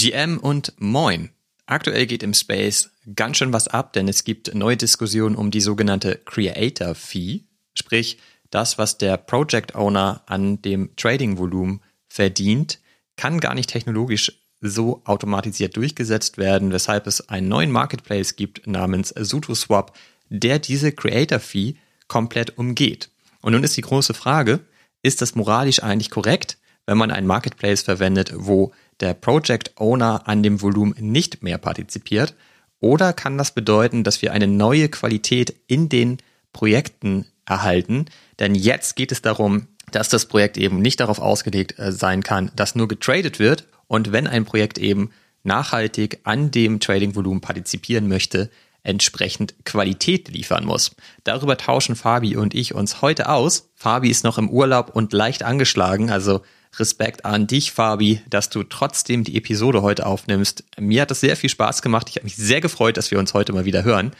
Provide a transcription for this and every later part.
GM und Moin. Aktuell geht im Space ganz schön was ab, denn es gibt neue Diskussionen um die sogenannte Creator Fee, sprich das, was der Project Owner an dem Trading-Volumen verdient, kann gar nicht technologisch so automatisiert durchgesetzt werden, weshalb es einen neuen Marketplace gibt namens SutoSwap, der diese Creator Fee komplett umgeht. Und nun ist die große Frage, ist das moralisch eigentlich korrekt, wenn man einen Marketplace verwendet, wo der Project Owner an dem Volumen nicht mehr partizipiert? Oder kann das bedeuten, dass wir eine neue Qualität in den Projekten erhalten? Denn jetzt geht es darum, dass das Projekt eben nicht darauf ausgelegt äh, sein kann, dass nur getradet wird. Und wenn ein Projekt eben nachhaltig an dem Trading-Volumen partizipieren möchte, entsprechend Qualität liefern muss. Darüber tauschen Fabi und ich uns heute aus. Fabi ist noch im Urlaub und leicht angeschlagen, also Respekt an dich, Fabi, dass du trotzdem die Episode heute aufnimmst. Mir hat es sehr viel Spaß gemacht. Ich habe mich sehr gefreut, dass wir uns heute mal wieder hören.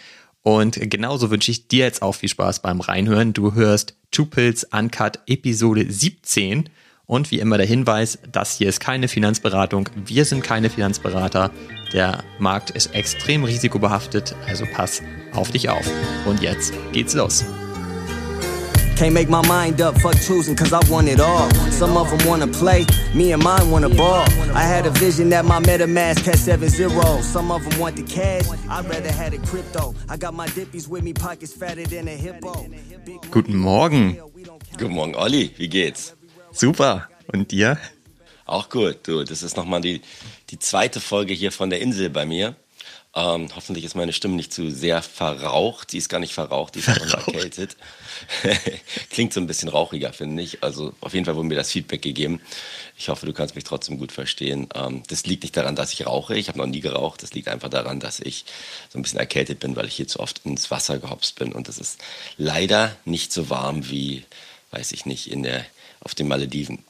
Und genauso wünsche ich dir jetzt auch viel Spaß beim Reinhören. Du hörst Two Pills Uncut Episode 17. Und wie immer der Hinweis, das hier ist keine Finanzberatung. Wir sind keine Finanzberater. Der Markt ist extrem risikobehaftet, also pass auf dich auf. Und jetzt geht's los. Can't make my mind up, fuck choosing, cause I want it all. Some of them wanna play, me and mine wanna ball. I had a vision that my MetaMask had seven zeros. Some of them want the cash, I'd rather had a crypto. I got my dippies with me, pockets fatter than a hippo. Guten Morgen. Guten Morgen, Olli, wie geht's? Super. Und dir? Auch gut, du. Das ist nochmal die, die zweite Folge hier von der Insel bei mir. Ähm, hoffentlich ist meine Stimme nicht zu sehr verraucht. Sie ist gar nicht verraucht, die ist einfach erkältet. Klingt so ein bisschen rauchiger, finde ich. Also auf jeden Fall wurde mir das Feedback gegeben. Ich hoffe, du kannst mich trotzdem gut verstehen. Ähm, das liegt nicht daran, dass ich rauche. Ich habe noch nie geraucht. Das liegt einfach daran, dass ich so ein bisschen erkältet bin, weil ich hier zu oft ins Wasser gehopst bin. Und es ist leider nicht so warm wie, weiß ich nicht, in der, auf den Malediven.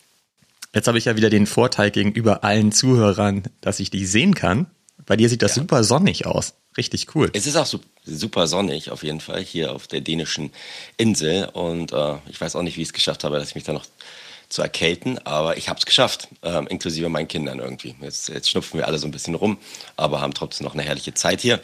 Jetzt habe ich ja wieder den Vorteil gegenüber allen Zuhörern, dass ich dich sehen kann. Bei dir sieht das ja. super sonnig aus. Richtig cool. Es ist auch super sonnig auf jeden Fall hier auf der dänischen Insel. Und äh, ich weiß auch nicht, wie ich es geschafft habe, dass ich mich da noch zu erkälten, aber ich habe es geschafft, ähm, inklusive meinen Kindern irgendwie. Jetzt, jetzt schnupfen wir alle so ein bisschen rum, aber haben trotzdem noch eine herrliche Zeit hier.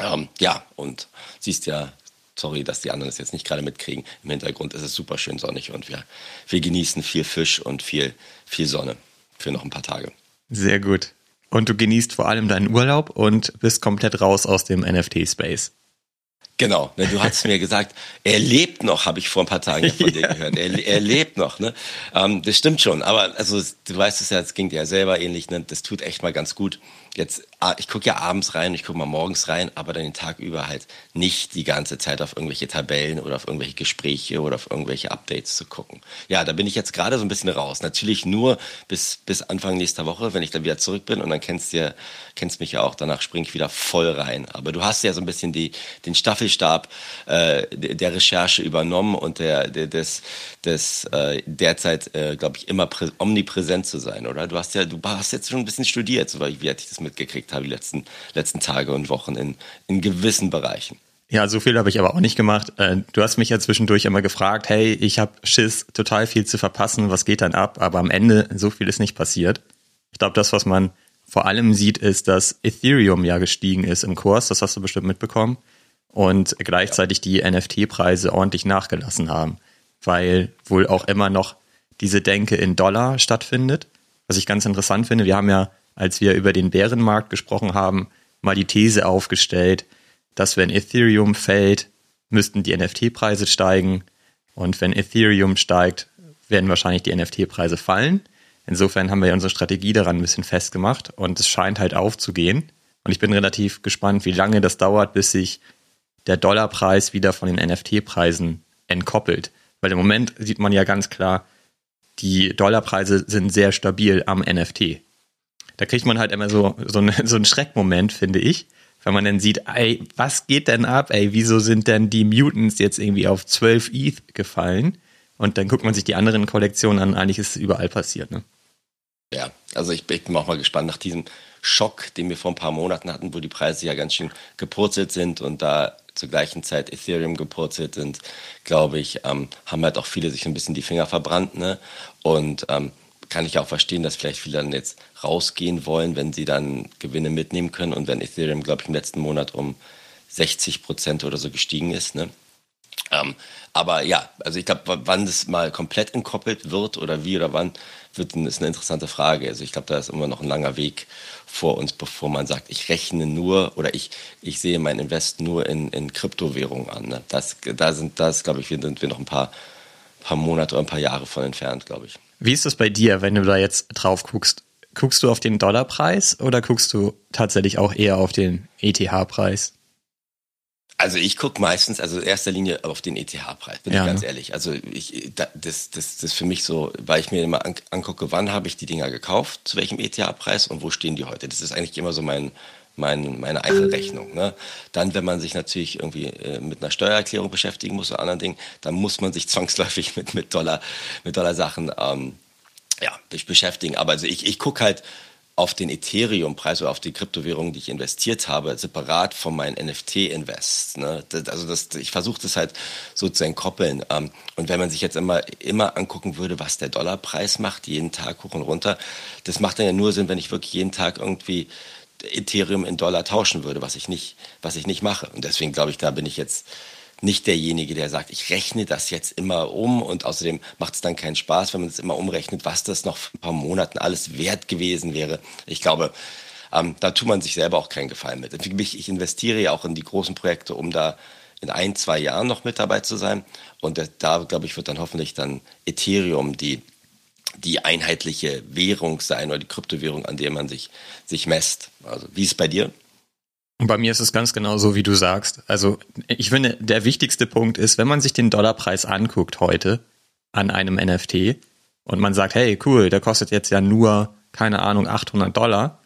Ähm, ja, und siehst ja, sorry, dass die anderen es jetzt nicht gerade mitkriegen. Im Hintergrund ist es super schön sonnig und wir, wir genießen viel Fisch und viel, viel Sonne für noch ein paar Tage. Sehr gut und du genießt vor allem deinen Urlaub und bist komplett raus aus dem NFT-Space. Genau, ne, du hast mir gesagt, er lebt noch, habe ich vor ein paar Tagen von dir gehört. Er, er lebt noch, ne? Ähm, das stimmt schon, aber also du weißt es ja, es ging dir ja selber ähnlich, ne? Das tut echt mal ganz gut, jetzt, ich gucke ja abends rein, ich gucke mal morgens rein, aber dann den Tag über halt nicht die ganze Zeit auf irgendwelche Tabellen oder auf irgendwelche Gespräche oder auf irgendwelche Updates zu gucken. Ja, da bin ich jetzt gerade so ein bisschen raus. Natürlich nur bis, bis Anfang nächster Woche, wenn ich dann wieder zurück bin und dann kennst du kennst mich ja auch, danach springe ich wieder voll rein. Aber du hast ja so ein bisschen die, den Staffelstab äh, der Recherche übernommen und der, der des, des äh, derzeit, äh, glaube ich, immer omnipräsent zu sein, oder? Du hast ja, du hast jetzt schon ein bisschen studiert, so wie hatte ich das mitgekriegt habe, die letzten, letzten Tage und Wochen in, in gewissen Bereichen. Ja, so viel habe ich aber auch nicht gemacht. Äh, du hast mich ja zwischendurch immer gefragt, hey, ich habe Schiss, total viel zu verpassen, was geht dann ab? Aber am Ende, so viel ist nicht passiert. Ich glaube, das, was man vor allem sieht, ist, dass Ethereum ja gestiegen ist im Kurs, das hast du bestimmt mitbekommen, und gleichzeitig die NFT-Preise ordentlich nachgelassen haben, weil wohl auch immer noch diese Denke in Dollar stattfindet. Was ich ganz interessant finde, wir haben ja als wir über den Bärenmarkt gesprochen haben, mal die These aufgestellt, dass wenn Ethereum fällt, müssten die NFT-Preise steigen und wenn Ethereum steigt, werden wahrscheinlich die NFT-Preise fallen. Insofern haben wir unsere Strategie daran ein bisschen festgemacht und es scheint halt aufzugehen. Und ich bin relativ gespannt, wie lange das dauert, bis sich der Dollarpreis wieder von den NFT-Preisen entkoppelt. Weil im Moment sieht man ja ganz klar, die Dollarpreise sind sehr stabil am NFT da kriegt man halt immer so, so, ein, so einen Schreckmoment, finde ich. Wenn man dann sieht, ey, was geht denn ab, ey, wieso sind denn die Mutants jetzt irgendwie auf 12 ETH gefallen? Und dann guckt man sich die anderen Kollektionen an, eigentlich ist es überall passiert, ne? Ja, also ich, ich bin auch mal gespannt nach diesem Schock, den wir vor ein paar Monaten hatten, wo die Preise ja ganz schön gepurzelt sind und da zur gleichen Zeit Ethereum gepurzelt sind, glaube ich, ähm, haben halt auch viele sich ein bisschen die Finger verbrannt, ne? Und ähm, kann ich auch verstehen, dass vielleicht viele dann jetzt rausgehen wollen, wenn sie dann Gewinne mitnehmen können und wenn Ethereum, glaube ich, im letzten Monat um 60 Prozent oder so gestiegen ist. Ne? Ähm, aber ja, also ich glaube, wann das mal komplett entkoppelt wird oder wie oder wann, wird, ist eine interessante Frage. Also ich glaube, da ist immer noch ein langer Weg vor uns, bevor man sagt, ich rechne nur oder ich, ich sehe mein Invest nur in, in Kryptowährungen an. Ne? Das, da sind, das glaube ich, sind wir noch ein paar, paar Monate oder ein paar Jahre von entfernt, glaube ich. Wie ist das bei dir, wenn du da jetzt drauf guckst? Guckst du auf den Dollarpreis oder guckst du tatsächlich auch eher auf den ETH-Preis? Also ich gucke meistens, also in erster Linie auf den ETH-Preis, bin ja, ich ganz ne? ehrlich. Also ich, das, das, das für mich so, weil ich mir immer angucke, wann habe ich die Dinger gekauft, zu welchem ETH-Preis und wo stehen die heute. Das ist eigentlich immer so mein, mein, meine Einzelrechnung. Ne? Dann, wenn man sich natürlich irgendwie äh, mit einer Steuererklärung beschäftigen muss oder anderen Dingen, dann muss man sich zwangsläufig mit, mit Dollar, mit Dollar-Sachen ähm, ja, beschäftigen. Aber also ich, ich gucke halt, auf den Ethereum-Preis oder auf die Kryptowährungen, die ich investiert habe, separat von meinen NFT-Invest. Ne? Also das, ich versuche das halt so zu entkoppeln. Ähm, und wenn man sich jetzt immer, immer angucken würde, was der Dollarpreis macht, jeden Tag hoch und runter, das macht dann ja nur Sinn, wenn ich wirklich jeden Tag irgendwie Ethereum in Dollar tauschen würde, was ich nicht, was ich nicht mache. Und deswegen glaube ich, da bin ich jetzt nicht derjenige, der sagt, ich rechne das jetzt immer um und außerdem macht es dann keinen Spaß, wenn man es immer umrechnet, was das noch für ein paar Monaten alles wert gewesen wäre. Ich glaube, ähm, da tut man sich selber auch keinen Gefallen mit. Ich investiere ja auch in die großen Projekte, um da in ein, zwei Jahren noch mit dabei zu sein. Und da, glaube ich, wird dann hoffentlich dann Ethereum die, die einheitliche Währung sein oder die Kryptowährung, an der man sich, sich messt. Also, wie ist es bei dir? Bei mir ist es ganz genau so, wie du sagst. Also ich finde, der wichtigste Punkt ist, wenn man sich den Dollarpreis anguckt heute an einem NFT und man sagt, hey, cool, der kostet jetzt ja nur, keine Ahnung, 800 Dollar,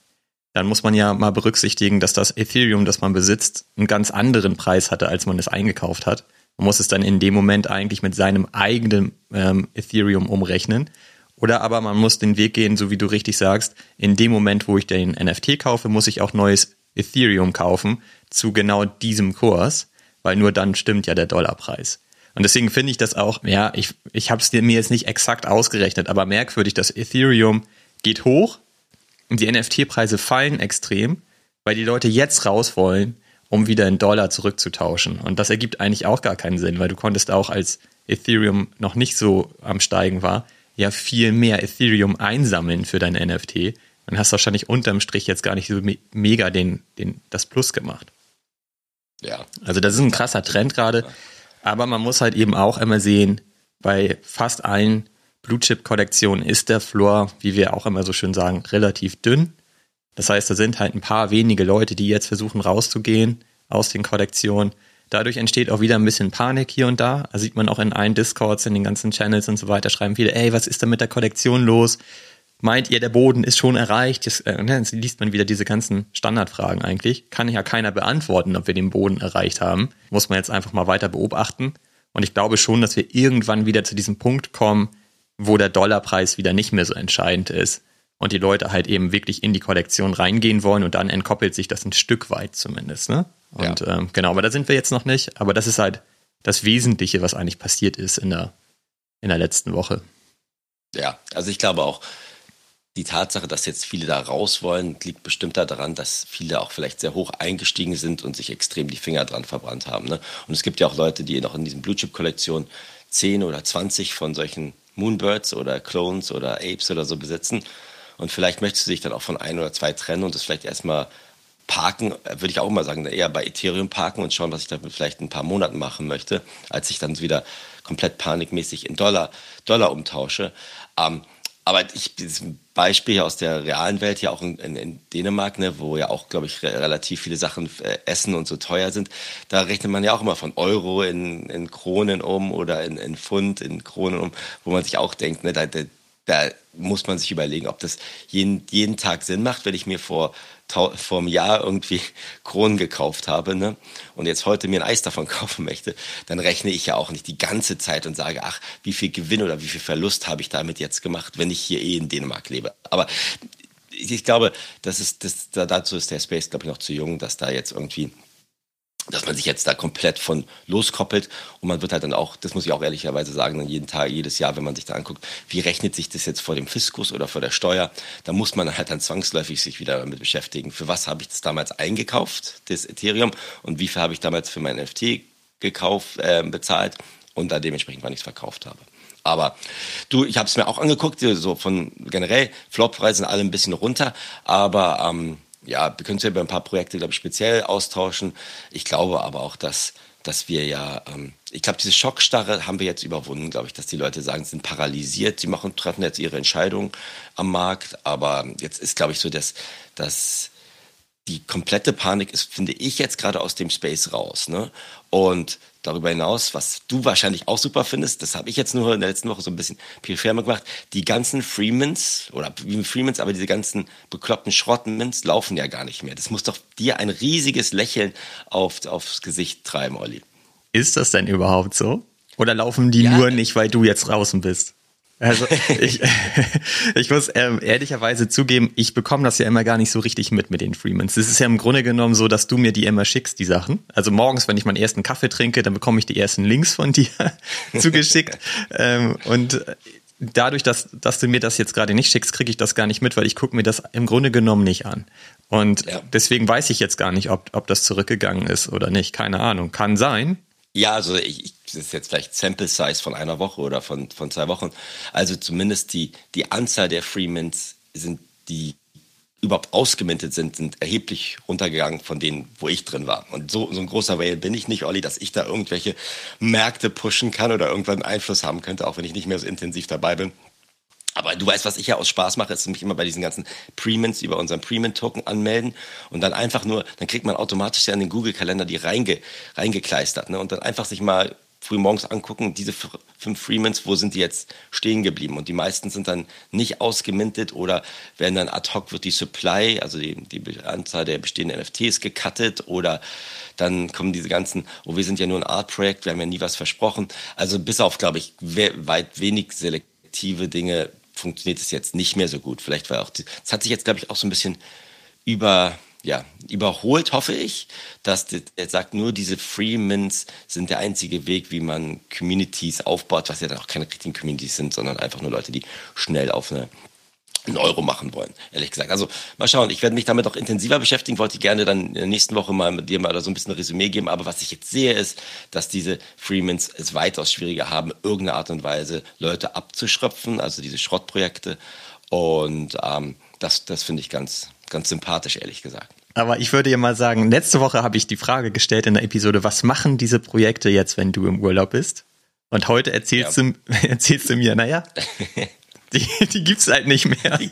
dann muss man ja mal berücksichtigen, dass das Ethereum, das man besitzt, einen ganz anderen Preis hatte, als man es eingekauft hat. Man muss es dann in dem Moment eigentlich mit seinem eigenen ähm, Ethereum umrechnen. Oder aber man muss den Weg gehen, so wie du richtig sagst, in dem Moment, wo ich den NFT kaufe, muss ich auch neues Ethereum kaufen zu genau diesem Kurs, weil nur dann stimmt ja der Dollarpreis. Und deswegen finde ich das auch, ja, ich, ich habe es mir jetzt nicht exakt ausgerechnet, aber merkwürdig, dass Ethereum geht hoch und die NFT-Preise fallen extrem, weil die Leute jetzt raus wollen, um wieder in Dollar zurückzutauschen. Und das ergibt eigentlich auch gar keinen Sinn, weil du konntest auch als Ethereum noch nicht so am Steigen war, ja viel mehr Ethereum einsammeln für dein NFT dann hast du wahrscheinlich unterm Strich jetzt gar nicht so mega den, den, das Plus gemacht. Ja. Also das ist ein krasser Trend gerade. Aber man muss halt eben auch immer sehen, bei fast allen Blue Chip Kollektionen ist der Floor, wie wir auch immer so schön sagen, relativ dünn. Das heißt, da sind halt ein paar wenige Leute, die jetzt versuchen rauszugehen aus den Kollektionen. Dadurch entsteht auch wieder ein bisschen Panik hier und da. Da sieht man auch in allen Discords, in den ganzen Channels und so weiter, schreiben viele, ey, was ist da mit der Kollektion los? meint ihr, der Boden ist schon erreicht? Das, äh, ne, liest man wieder diese ganzen Standardfragen eigentlich. Kann ja keiner beantworten, ob wir den Boden erreicht haben. Muss man jetzt einfach mal weiter beobachten. Und ich glaube schon, dass wir irgendwann wieder zu diesem Punkt kommen, wo der Dollarpreis wieder nicht mehr so entscheidend ist und die Leute halt eben wirklich in die Kollektion reingehen wollen und dann entkoppelt sich das ein Stück weit zumindest. Ne? Und ja. ähm, genau, aber da sind wir jetzt noch nicht. Aber das ist halt das Wesentliche, was eigentlich passiert ist in der, in der letzten Woche. Ja, also ich glaube auch, die Tatsache, dass jetzt viele da raus wollen, liegt bestimmt daran, dass viele auch vielleicht sehr hoch eingestiegen sind und sich extrem die Finger dran verbrannt haben. Ne? Und es gibt ja auch Leute, die noch in diesen Blue Chip Kollektionen 10 oder 20 von solchen Moonbirds oder Clones oder Apes oder so besitzen. Und vielleicht möchtest du dich dann auch von ein oder zwei trennen und das vielleicht erstmal parken, würde ich auch mal sagen, eher bei Ethereum parken und schauen, was ich damit vielleicht in ein paar Monaten machen möchte, als ich dann wieder komplett panikmäßig in Dollar, Dollar umtausche. Ähm, aber ich, dieses Beispiel aus der realen Welt, ja auch in, in, in Dänemark, ne, wo ja auch, glaube ich, re relativ viele Sachen äh, essen und so teuer sind, da rechnet man ja auch immer von Euro in, in Kronen um oder in, in Pfund in Kronen um, wo man sich auch denkt, ne, da, da, da muss man sich überlegen, ob das jeden, jeden Tag Sinn macht, wenn ich mir vor vor einem Jahr irgendwie Kronen gekauft habe ne, und jetzt heute mir ein Eis davon kaufen möchte, dann rechne ich ja auch nicht die ganze Zeit und sage, ach, wie viel Gewinn oder wie viel Verlust habe ich damit jetzt gemacht, wenn ich hier eh in Dänemark lebe. Aber ich glaube, das ist, das, dazu ist der Space, glaube ich, noch zu jung, dass da jetzt irgendwie dass man sich jetzt da komplett von loskoppelt. Und man wird halt dann auch, das muss ich auch ehrlicherweise sagen, dann jeden Tag, jedes Jahr, wenn man sich da anguckt, wie rechnet sich das jetzt vor dem Fiskus oder vor der Steuer, da muss man halt dann zwangsläufig sich wieder damit beschäftigen. Für was habe ich das damals eingekauft, das Ethereum, und wie viel habe ich damals für mein NFT gekauft, äh, bezahlt? Und da dementsprechend, wann ich es verkauft habe. Aber du, ich habe es mir auch angeguckt, so von generell, Floppreise sind alle ein bisschen runter, aber ähm, ja, wir können uns ja über ein paar Projekte, glaube ich, speziell austauschen. Ich glaube aber auch, dass, dass wir ja, ähm, ich glaube, diese Schockstarre haben wir jetzt überwunden, glaube ich, dass die Leute sagen, sie sind paralysiert, sie machen, treffen jetzt ihre Entscheidung am Markt. Aber jetzt ist, glaube ich, so, dass, dass die komplette Panik ist, finde ich, jetzt gerade aus dem Space raus. Ne? Und darüber hinaus, was du wahrscheinlich auch super findest, das habe ich jetzt nur in der letzten Woche so ein bisschen peripher gemacht, die ganzen Freemans, oder wie Freemans, aber diese ganzen bekloppten Schrottenmans laufen ja gar nicht mehr. Das muss doch dir ein riesiges Lächeln auf, aufs Gesicht treiben, Olli. Ist das denn überhaupt so? Oder laufen die ja, nur nicht, weil du jetzt draußen bist? Also ich, ich muss ähm, ehrlicherweise zugeben, ich bekomme das ja immer gar nicht so richtig mit mit den Freemans. Es ist ja im Grunde genommen so, dass du mir die immer schickst, die Sachen. Also morgens, wenn ich meinen ersten Kaffee trinke, dann bekomme ich die ersten Links von dir zugeschickt. ähm, und dadurch, dass, dass du mir das jetzt gerade nicht schickst, kriege ich das gar nicht mit, weil ich gucke mir das im Grunde genommen nicht an. Und ja. deswegen weiß ich jetzt gar nicht, ob, ob das zurückgegangen ist oder nicht. Keine Ahnung. Kann sein. Ja, also ich, das ist jetzt vielleicht Sample Size von einer Woche oder von, von zwei Wochen. Also zumindest die, die Anzahl der Freemans sind, die überhaupt ausgemintet sind, sind erheblich runtergegangen von denen, wo ich drin war. Und so, so ein großer Whale bin ich nicht, Olli, dass ich da irgendwelche Märkte pushen kann oder irgendwann Einfluss haben könnte, auch wenn ich nicht mehr so intensiv dabei bin. Aber du weißt, was ich ja aus Spaß mache, ist mich immer bei diesen ganzen Premints über unseren Premint-Token anmelden und dann einfach nur, dann kriegt man automatisch ja in den Google-Kalender die reinge, reingekleistert ne? und dann einfach sich mal früh morgens angucken, diese fünf Freemans, wo sind die jetzt stehen geblieben? Und die meisten sind dann nicht ausgemintet oder werden dann ad hoc wird die Supply, also die, die Anzahl der bestehenden NFTs gecuttet oder dann kommen diese ganzen, oh, wir sind ja nur ein Art-Projekt, wir haben ja nie was versprochen. Also bis auf, glaube ich, weit wenig selektive Dinge funktioniert es jetzt nicht mehr so gut. Vielleicht war auch, es hat sich jetzt, glaube ich, auch so ein bisschen über, ja, überholt, hoffe ich, dass er sagt, nur diese Freemans sind der einzige Weg, wie man Communities aufbaut, was ja dann auch keine richtigen Communities sind, sondern einfach nur Leute, die schnell auf eine einen Euro machen wollen, ehrlich gesagt. Also mal schauen, ich werde mich damit auch intensiver beschäftigen, wollte gerne dann in der nächsten Woche mal mit dir mal so ein bisschen ein Resümee geben, aber was ich jetzt sehe, ist, dass diese Freemans es weitaus schwieriger haben, irgendeine Art und Weise Leute abzuschröpfen, also diese Schrottprojekte und ähm, das, das finde ich ganz, ganz sympathisch, ehrlich gesagt. Aber ich würde ja mal sagen, letzte Woche habe ich die Frage gestellt in der Episode, was machen diese Projekte jetzt, wenn du im Urlaub bist? Und heute erzählst, ja. du, erzählst du mir, naja, Die, die gibt's halt nicht mehr. Die,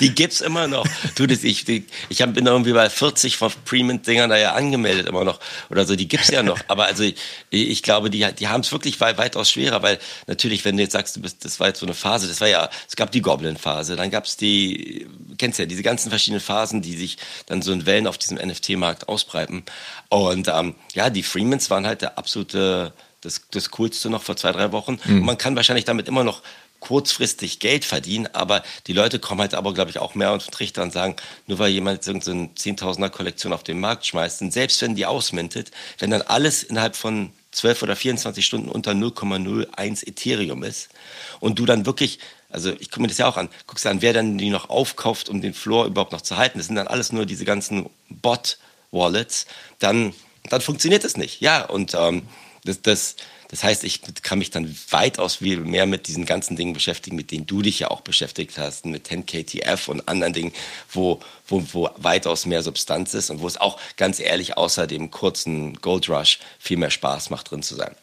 die gibt's immer noch. Du, das, ich, die, ich hab, bin irgendwie bei 40 von Premium-Dingern da ja angemeldet immer noch. Oder so, die gibt's ja noch. Aber also ich, ich glaube, die, die haben es wirklich weitaus schwerer, weil natürlich, wenn du jetzt sagst, du bist, das war jetzt so eine Phase, das war ja, es gab die Goblin-Phase, dann gab's die, kennst ja, diese ganzen verschiedenen Phasen, die sich dann so in Wellen auf diesem NFT-Markt ausbreiten. Und ähm, ja, die Freemans waren halt der absolute das, das Coolste noch vor zwei, drei Wochen. Mhm. Man kann wahrscheinlich damit immer noch kurzfristig Geld verdienen, aber die Leute kommen halt aber, glaube ich, auch mehr und Trichter und sagen, nur weil jemand so eine 10.000er Kollektion auf den Markt schmeißt, und selbst wenn die ausmintet, wenn dann alles innerhalb von 12 oder 24 Stunden unter 0,01 Ethereum ist und du dann wirklich, also ich gucke mir das ja auch an, guckst an, wer dann die noch aufkauft, um den Floor überhaupt noch zu halten, das sind dann alles nur diese ganzen Bot-Wallets, dann, dann funktioniert das nicht. Ja, und ähm, das, das, das heißt, ich kann mich dann weitaus viel mehr mit diesen ganzen Dingen beschäftigen, mit denen du dich ja auch beschäftigt hast, mit 10KTF und anderen Dingen, wo, wo, wo weitaus mehr Substanz ist und wo es auch ganz ehrlich außer dem kurzen Gold Rush viel mehr Spaß macht, drin zu sein.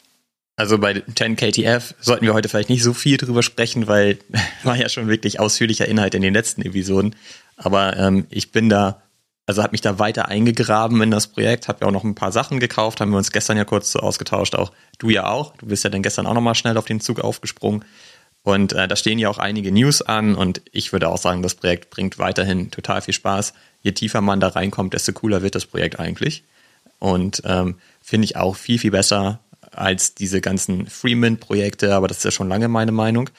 Also bei 10KTF sollten wir heute vielleicht nicht so viel drüber sprechen, weil war ja schon wirklich ausführlicher Inhalt in den letzten Episoden. Aber ähm, ich bin da also habe mich da weiter eingegraben in das Projekt, habe ja auch noch ein paar Sachen gekauft, haben wir uns gestern ja kurz so ausgetauscht, auch du ja auch. Du bist ja dann gestern auch nochmal schnell auf den Zug aufgesprungen. Und äh, da stehen ja auch einige News an und ich würde auch sagen, das Projekt bringt weiterhin total viel Spaß. Je tiefer man da reinkommt, desto cooler wird das Projekt eigentlich. Und ähm, finde ich auch viel, viel besser als diese ganzen Freeman-Projekte, aber das ist ja schon lange meine Meinung.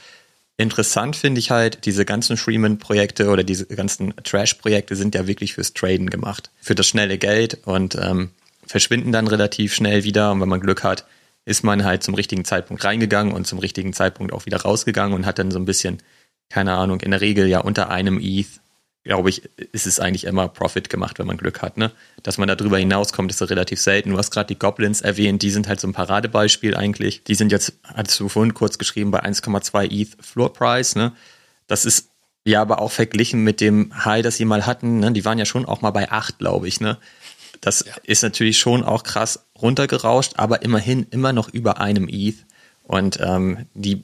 Interessant finde ich halt, diese ganzen Freeman-Projekte oder diese ganzen Trash-Projekte sind ja wirklich fürs Traden gemacht. Für das schnelle Geld und ähm, verschwinden dann relativ schnell wieder und wenn man Glück hat, ist man halt zum richtigen Zeitpunkt reingegangen und zum richtigen Zeitpunkt auch wieder rausgegangen und hat dann so ein bisschen, keine Ahnung, in der Regel ja unter einem ETH, glaube ich, ist es eigentlich immer Profit gemacht, wenn man Glück hat, ne? Dass man da drüber hinauskommt, ist relativ selten. Du hast gerade die Goblins erwähnt, die sind halt so ein Paradebeispiel eigentlich. Die sind jetzt, hattest du vorhin kurz geschrieben, bei 1,2 ETH Floor Price, ne? Das ist ja aber auch verglichen mit dem High, das sie mal hatten, ne? Die waren ja schon auch mal bei 8, glaube ich, ne? Das ja. ist natürlich schon auch krass runtergerauscht, aber immerhin immer noch über einem ETH. Und ähm, die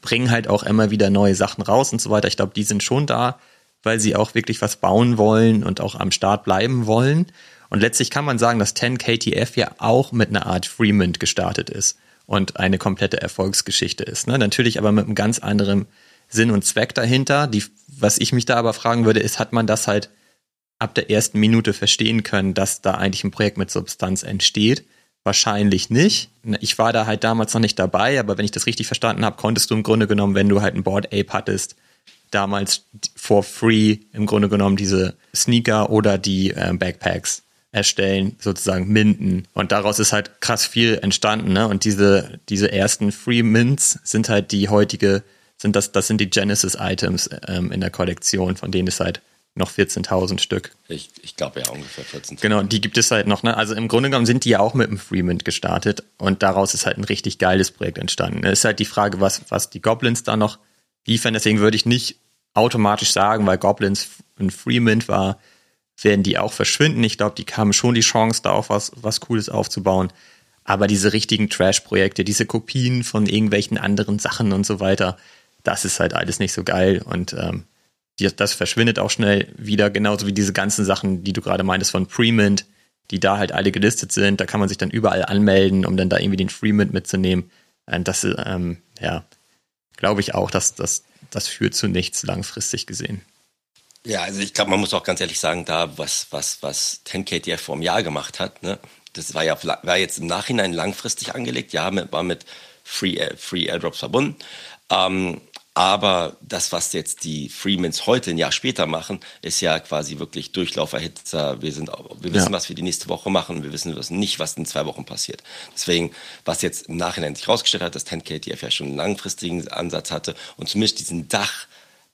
bringen halt auch immer wieder neue Sachen raus und so weiter. Ich glaube, die sind schon da, weil sie auch wirklich was bauen wollen und auch am Start bleiben wollen. Und letztlich kann man sagen, dass 10KTF ja auch mit einer Art Freemint gestartet ist und eine komplette Erfolgsgeschichte ist. Ne? Natürlich aber mit einem ganz anderen Sinn und Zweck dahinter. Die, was ich mich da aber fragen würde, ist, hat man das halt ab der ersten Minute verstehen können, dass da eigentlich ein Projekt mit Substanz entsteht. Wahrscheinlich nicht. Ich war da halt damals noch nicht dabei, aber wenn ich das richtig verstanden habe, konntest du im Grunde genommen, wenn du halt ein Board Ape hattest, damals for free im Grunde genommen diese Sneaker oder die äh, Backpacks erstellen, sozusagen minden. Und daraus ist halt krass viel entstanden. Ne? Und diese, diese ersten Free Mints sind halt die heutige, sind das, das sind die Genesis-Items ähm, in der Kollektion, von denen es halt noch 14.000 Stück. Ich, ich glaube ja ungefähr 14.000. Genau, die gibt es halt noch. Ne? Also im Grunde genommen sind die ja auch mit dem Freemint gestartet und daraus ist halt ein richtig geiles Projekt entstanden. Es ist halt die Frage, was, was die Goblins da noch liefern. Deswegen würde ich nicht automatisch sagen, weil Goblins ein Freemint war, werden die auch verschwinden. Ich glaube, die haben schon die Chance, da auch was, was Cooles aufzubauen. Aber diese richtigen Trash-Projekte, diese Kopien von irgendwelchen anderen Sachen und so weiter, das ist halt alles nicht so geil. Und ähm, das verschwindet auch schnell wieder, genauso wie diese ganzen Sachen, die du gerade meintest von Premint, die da halt alle gelistet sind. Da kann man sich dann überall anmelden, um dann da irgendwie den Freemint mitzunehmen. Und das, ähm, ja, glaube ich auch, dass das, das führt zu nichts langfristig gesehen. Ja, also ich glaube, man muss auch ganz ehrlich sagen, da was, was, was 10KTF vor einem Jahr gemacht hat, ne, das war ja war jetzt im Nachhinein langfristig angelegt, ja, mit, war mit Free, Free Airdrops verbunden. Ähm, aber das, was jetzt die Freemans heute ein Jahr später machen, ist ja quasi wirklich Durchlauferhitzer. Wir, sind, wir wissen, ja. was wir die nächste Woche machen. Wir wissen nicht, was in zwei Wochen passiert. Deswegen, was jetzt im Nachhinein sich herausgestellt hat, dass 10KTF ja schon einen langfristigen Ansatz hatte und zumindest diesen Dach,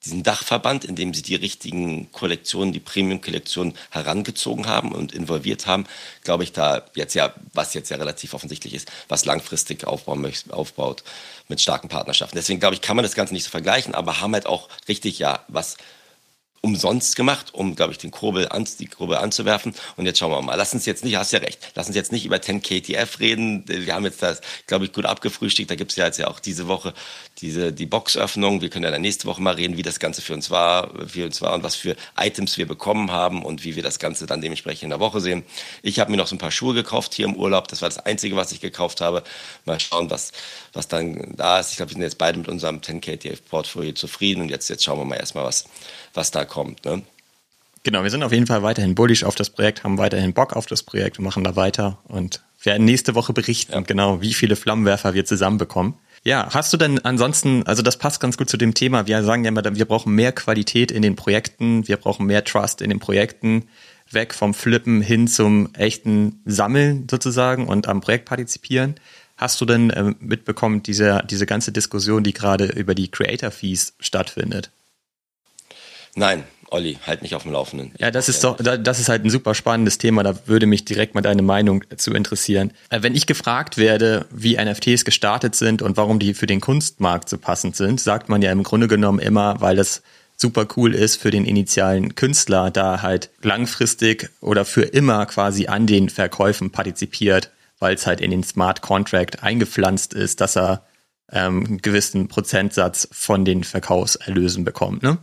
diesen Dachverband, in dem sie die richtigen Kollektionen, die Premium-Kollektionen herangezogen haben und involviert haben, glaube ich, da jetzt ja, was jetzt ja relativ offensichtlich ist, was langfristig aufbauen, aufbaut mit starken Partnerschaften. Deswegen glaube ich, kann man das Ganze nicht so vergleichen, aber haben halt auch richtig ja was umsonst gemacht, um, glaube ich, den Kurbel an, die Kurbel anzuwerfen. Und jetzt schauen wir mal. Lass uns jetzt nicht, hast ja recht, lass uns jetzt nicht über 10 KTF reden. Wir haben jetzt das, glaube ich, gut abgefrühstückt. Da gibt es ja jetzt ja auch diese Woche diese, die Boxöffnung. Wir können ja dann nächste Woche mal reden, wie das Ganze für uns war, für uns war und was für Items wir bekommen haben und wie wir das Ganze dann dementsprechend in der Woche sehen. Ich habe mir noch so ein paar Schuhe gekauft hier im Urlaub. Das war das Einzige, was ich gekauft habe. Mal schauen, was, was dann da ist. Ich glaube, wir sind jetzt beide mit unserem 10 KTF Portfolio zufrieden und jetzt, jetzt schauen wir mal erstmal, was, was da kommt. Ne? Genau, wir sind auf jeden Fall weiterhin bullish auf das Projekt, haben weiterhin Bock auf das Projekt und machen da weiter und werden nächste Woche berichten, ja. genau, wie viele Flammenwerfer wir zusammenbekommen. Ja, hast du denn ansonsten, also das passt ganz gut zu dem Thema, wir sagen ja immer, wir brauchen mehr Qualität in den Projekten, wir brauchen mehr Trust in den Projekten, weg vom Flippen hin zum echten Sammeln sozusagen und am Projekt partizipieren. Hast du denn äh, mitbekommen, diese, diese ganze Diskussion, die gerade über die Creator Fees stattfindet? Nein, Olli, halt mich auf dem Laufenden. Ja, das ist doch, das ist halt ein super spannendes Thema. Da würde mich direkt mal deine Meinung zu interessieren. Äh, wenn ich gefragt werde, wie NFTs gestartet sind und warum die für den Kunstmarkt so passend sind, sagt man ja im Grunde genommen immer, weil das super cool ist für den initialen Künstler, da halt langfristig oder für immer quasi an den Verkäufen partizipiert, weil es halt in den Smart Contract eingepflanzt ist, dass er ähm, einen gewissen Prozentsatz von den Verkaufserlösen bekommt. Ne?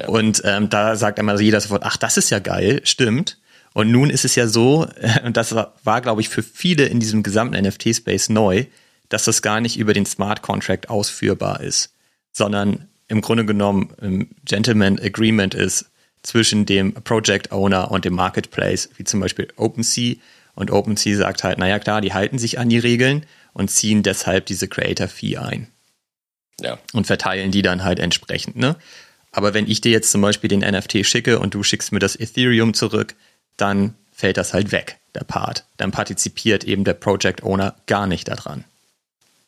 Ja. Und ähm, da sagt immer jeder sofort, ach, das ist ja geil, stimmt. Und nun ist es ja so, und das war, war glaube ich, für viele in diesem gesamten NFT-Space neu, dass das gar nicht über den Smart Contract ausführbar ist, sondern im Grunde genommen ein Gentleman Agreement ist zwischen dem Project Owner und dem Marketplace, wie zum Beispiel OpenSea. Und OpenSea sagt halt, naja klar, die halten sich an die Regeln und ziehen deshalb diese Creator Fee ein. Ja. Und verteilen die dann halt entsprechend, ne? Aber wenn ich dir jetzt zum Beispiel den NFT schicke und du schickst mir das Ethereum zurück, dann fällt das halt weg, der Part. Dann partizipiert eben der Project Owner gar nicht daran.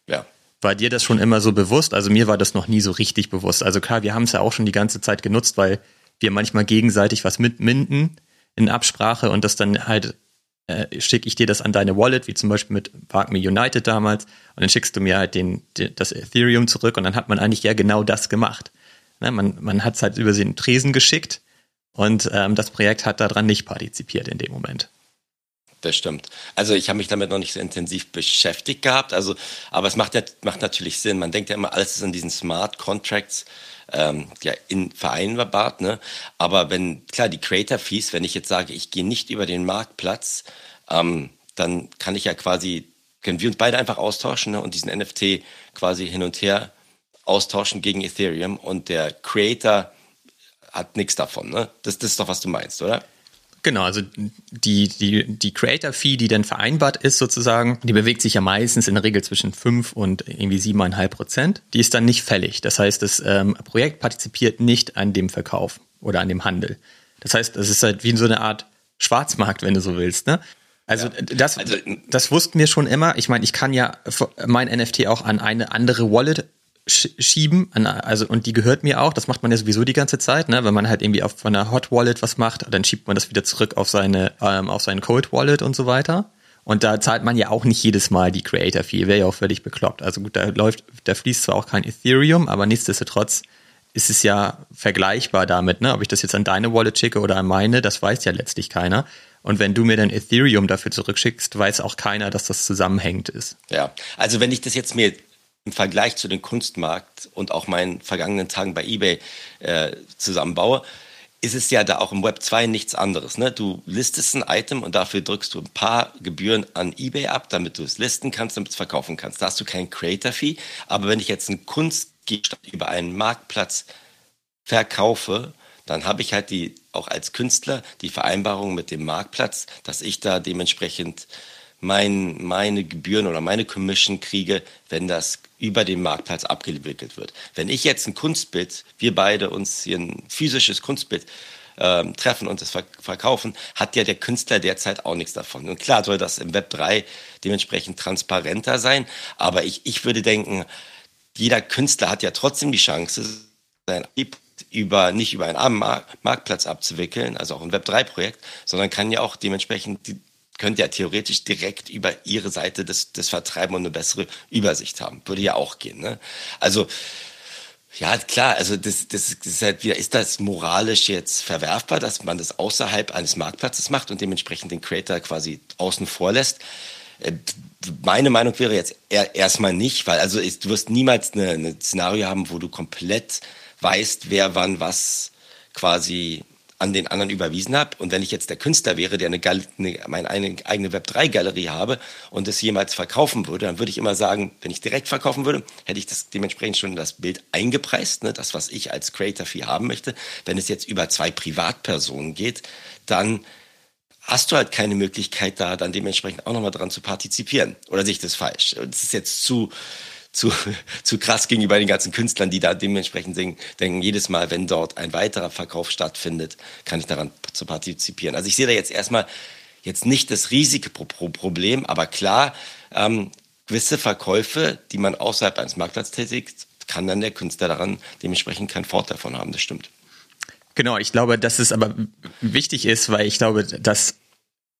Ja. War dir das schon immer so bewusst? Also mir war das noch nie so richtig bewusst. Also klar, wir haben es ja auch schon die ganze Zeit genutzt, weil wir manchmal gegenseitig was mitminden in Absprache und das dann halt äh, schicke ich dir das an deine Wallet, wie zum Beispiel mit Park Me United damals, und dann schickst du mir halt den, den, das Ethereum zurück und dann hat man eigentlich ja genau das gemacht. Ne, man man hat es halt über den Tresen geschickt und ähm, das Projekt hat daran nicht partizipiert in dem Moment. Das stimmt. Also ich habe mich damit noch nicht so intensiv beschäftigt gehabt. Also, aber es macht macht natürlich Sinn. Man denkt ja immer, alles ist in diesen Smart Contracts ähm, ja in vereinbart. Ne? Aber wenn klar die Creator Fees, wenn ich jetzt sage, ich gehe nicht über den Marktplatz, ähm, dann kann ich ja quasi können wir uns beide einfach austauschen ne? und diesen NFT quasi hin und her austauschen gegen Ethereum und der Creator hat nichts davon. Ne? Das, das ist doch, was du meinst, oder? Genau, also die, die, die Creator-Fee, die dann vereinbart ist sozusagen, die bewegt sich ja meistens in der Regel zwischen 5 und irgendwie 7,5 Prozent. Die ist dann nicht fällig. Das heißt, das ähm, Projekt partizipiert nicht an dem Verkauf oder an dem Handel. Das heißt, das ist halt wie so eine Art Schwarzmarkt, wenn du so willst. Ne? Also, ja. das, also, das wussten wir schon immer. Ich meine, ich kann ja mein NFT auch an eine andere Wallet schieben, also und die gehört mir auch, das macht man ja sowieso die ganze Zeit, ne? Wenn man halt irgendwie auf einer Hot Wallet was macht, dann schiebt man das wieder zurück auf seine, ähm, auf seinen Cold Wallet und so weiter. Und da zahlt man ja auch nicht jedes Mal die Creator Fee, wäre ja auch völlig bekloppt. Also gut, da läuft, da fließt zwar auch kein Ethereum, aber nichtsdestotrotz ist es ja vergleichbar damit, ne? Ob ich das jetzt an deine Wallet schicke oder an meine, das weiß ja letztlich keiner. Und wenn du mir dann Ethereum dafür zurückschickst, weiß auch keiner, dass das zusammenhängt ist. Ja, also wenn ich das jetzt mir im Vergleich zu dem Kunstmarkt und auch meinen vergangenen Tagen bei eBay äh, zusammenbaue, ist es ja da auch im Web 2 nichts anderes. Ne? Du listest ein Item und dafür drückst du ein paar Gebühren an eBay ab, damit du es listen kannst, damit du es verkaufen kannst. Da hast du keinen Creator-Fee. Aber wenn ich jetzt einen Kunstgegenstand über einen Marktplatz verkaufe, dann habe ich halt die auch als Künstler die Vereinbarung mit dem Marktplatz, dass ich da dementsprechend mein, meine Gebühren oder meine Commission kriege, wenn das über den Marktplatz abgewickelt wird. Wenn ich jetzt ein Kunstbild, wir beide uns hier ein physisches Kunstbild ähm, treffen und es verkaufen, hat ja der Künstler derzeit auch nichts davon. Und klar soll das im Web 3 dementsprechend transparenter sein, aber ich, ich würde denken, jeder Künstler hat ja trotzdem die Chance, sein über, nicht über einen Marktplatz abzuwickeln, also auch ein Web3-Projekt, sondern kann ja auch dementsprechend die, könnt ja theoretisch direkt über ihre Seite das, das vertreiben und eine bessere Übersicht haben. Würde ja auch gehen. Ne? Also ja, klar, also das, das, ist halt wieder, ist das moralisch jetzt verwerfbar, dass man das außerhalb eines Marktplatzes macht und dementsprechend den Creator quasi außen vor lässt? Äh, meine Meinung wäre jetzt erstmal nicht, weil also du wirst niemals eine Szenario haben, wo du komplett weißt, wer wann was quasi an den anderen überwiesen habe. Und wenn ich jetzt der Künstler wäre, der eine, Gal eine meine eigene Web3-Galerie habe und es jemals verkaufen würde, dann würde ich immer sagen, wenn ich direkt verkaufen würde, hätte ich das dementsprechend schon das Bild eingepreist, ne, das, was ich als Creator-Fee haben möchte. Wenn es jetzt über zwei Privatpersonen geht, dann hast du halt keine Möglichkeit, da dann dementsprechend auch nochmal dran zu partizipieren. Oder sehe ich das falsch? Das ist jetzt zu, zu, zu krass gegenüber den ganzen Künstlern, die da dementsprechend denken, jedes Mal, wenn dort ein weiterer Verkauf stattfindet, kann ich daran zu partizipieren. Also ich sehe da jetzt erstmal jetzt nicht das riesige Problem, aber klar, ähm, gewisse Verkäufe, die man außerhalb eines Marktplatzes tätigt, kann dann der Künstler daran dementsprechend keinen Vorteil davon haben. Das stimmt. Genau, ich glaube, dass es aber wichtig ist, weil ich glaube, dass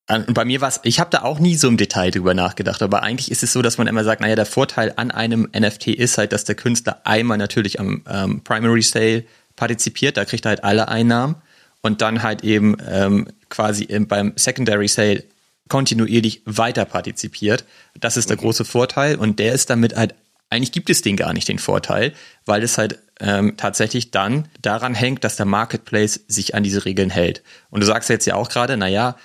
und bei mir war es, ich habe da auch nie so im Detail drüber nachgedacht, aber eigentlich ist es so, dass man immer sagt, naja, der Vorteil an einem NFT ist halt, dass der Künstler einmal natürlich am ähm, Primary Sale partizipiert, da kriegt er halt alle Einnahmen und dann halt eben ähm, quasi im, beim Secondary Sale kontinuierlich weiter partizipiert. Das ist der mhm. große Vorteil und der ist damit halt, eigentlich gibt es den gar nicht, den Vorteil, weil es halt ähm, tatsächlich dann daran hängt, dass der Marketplace sich an diese Regeln hält. Und du sagst jetzt ja auch gerade, naja,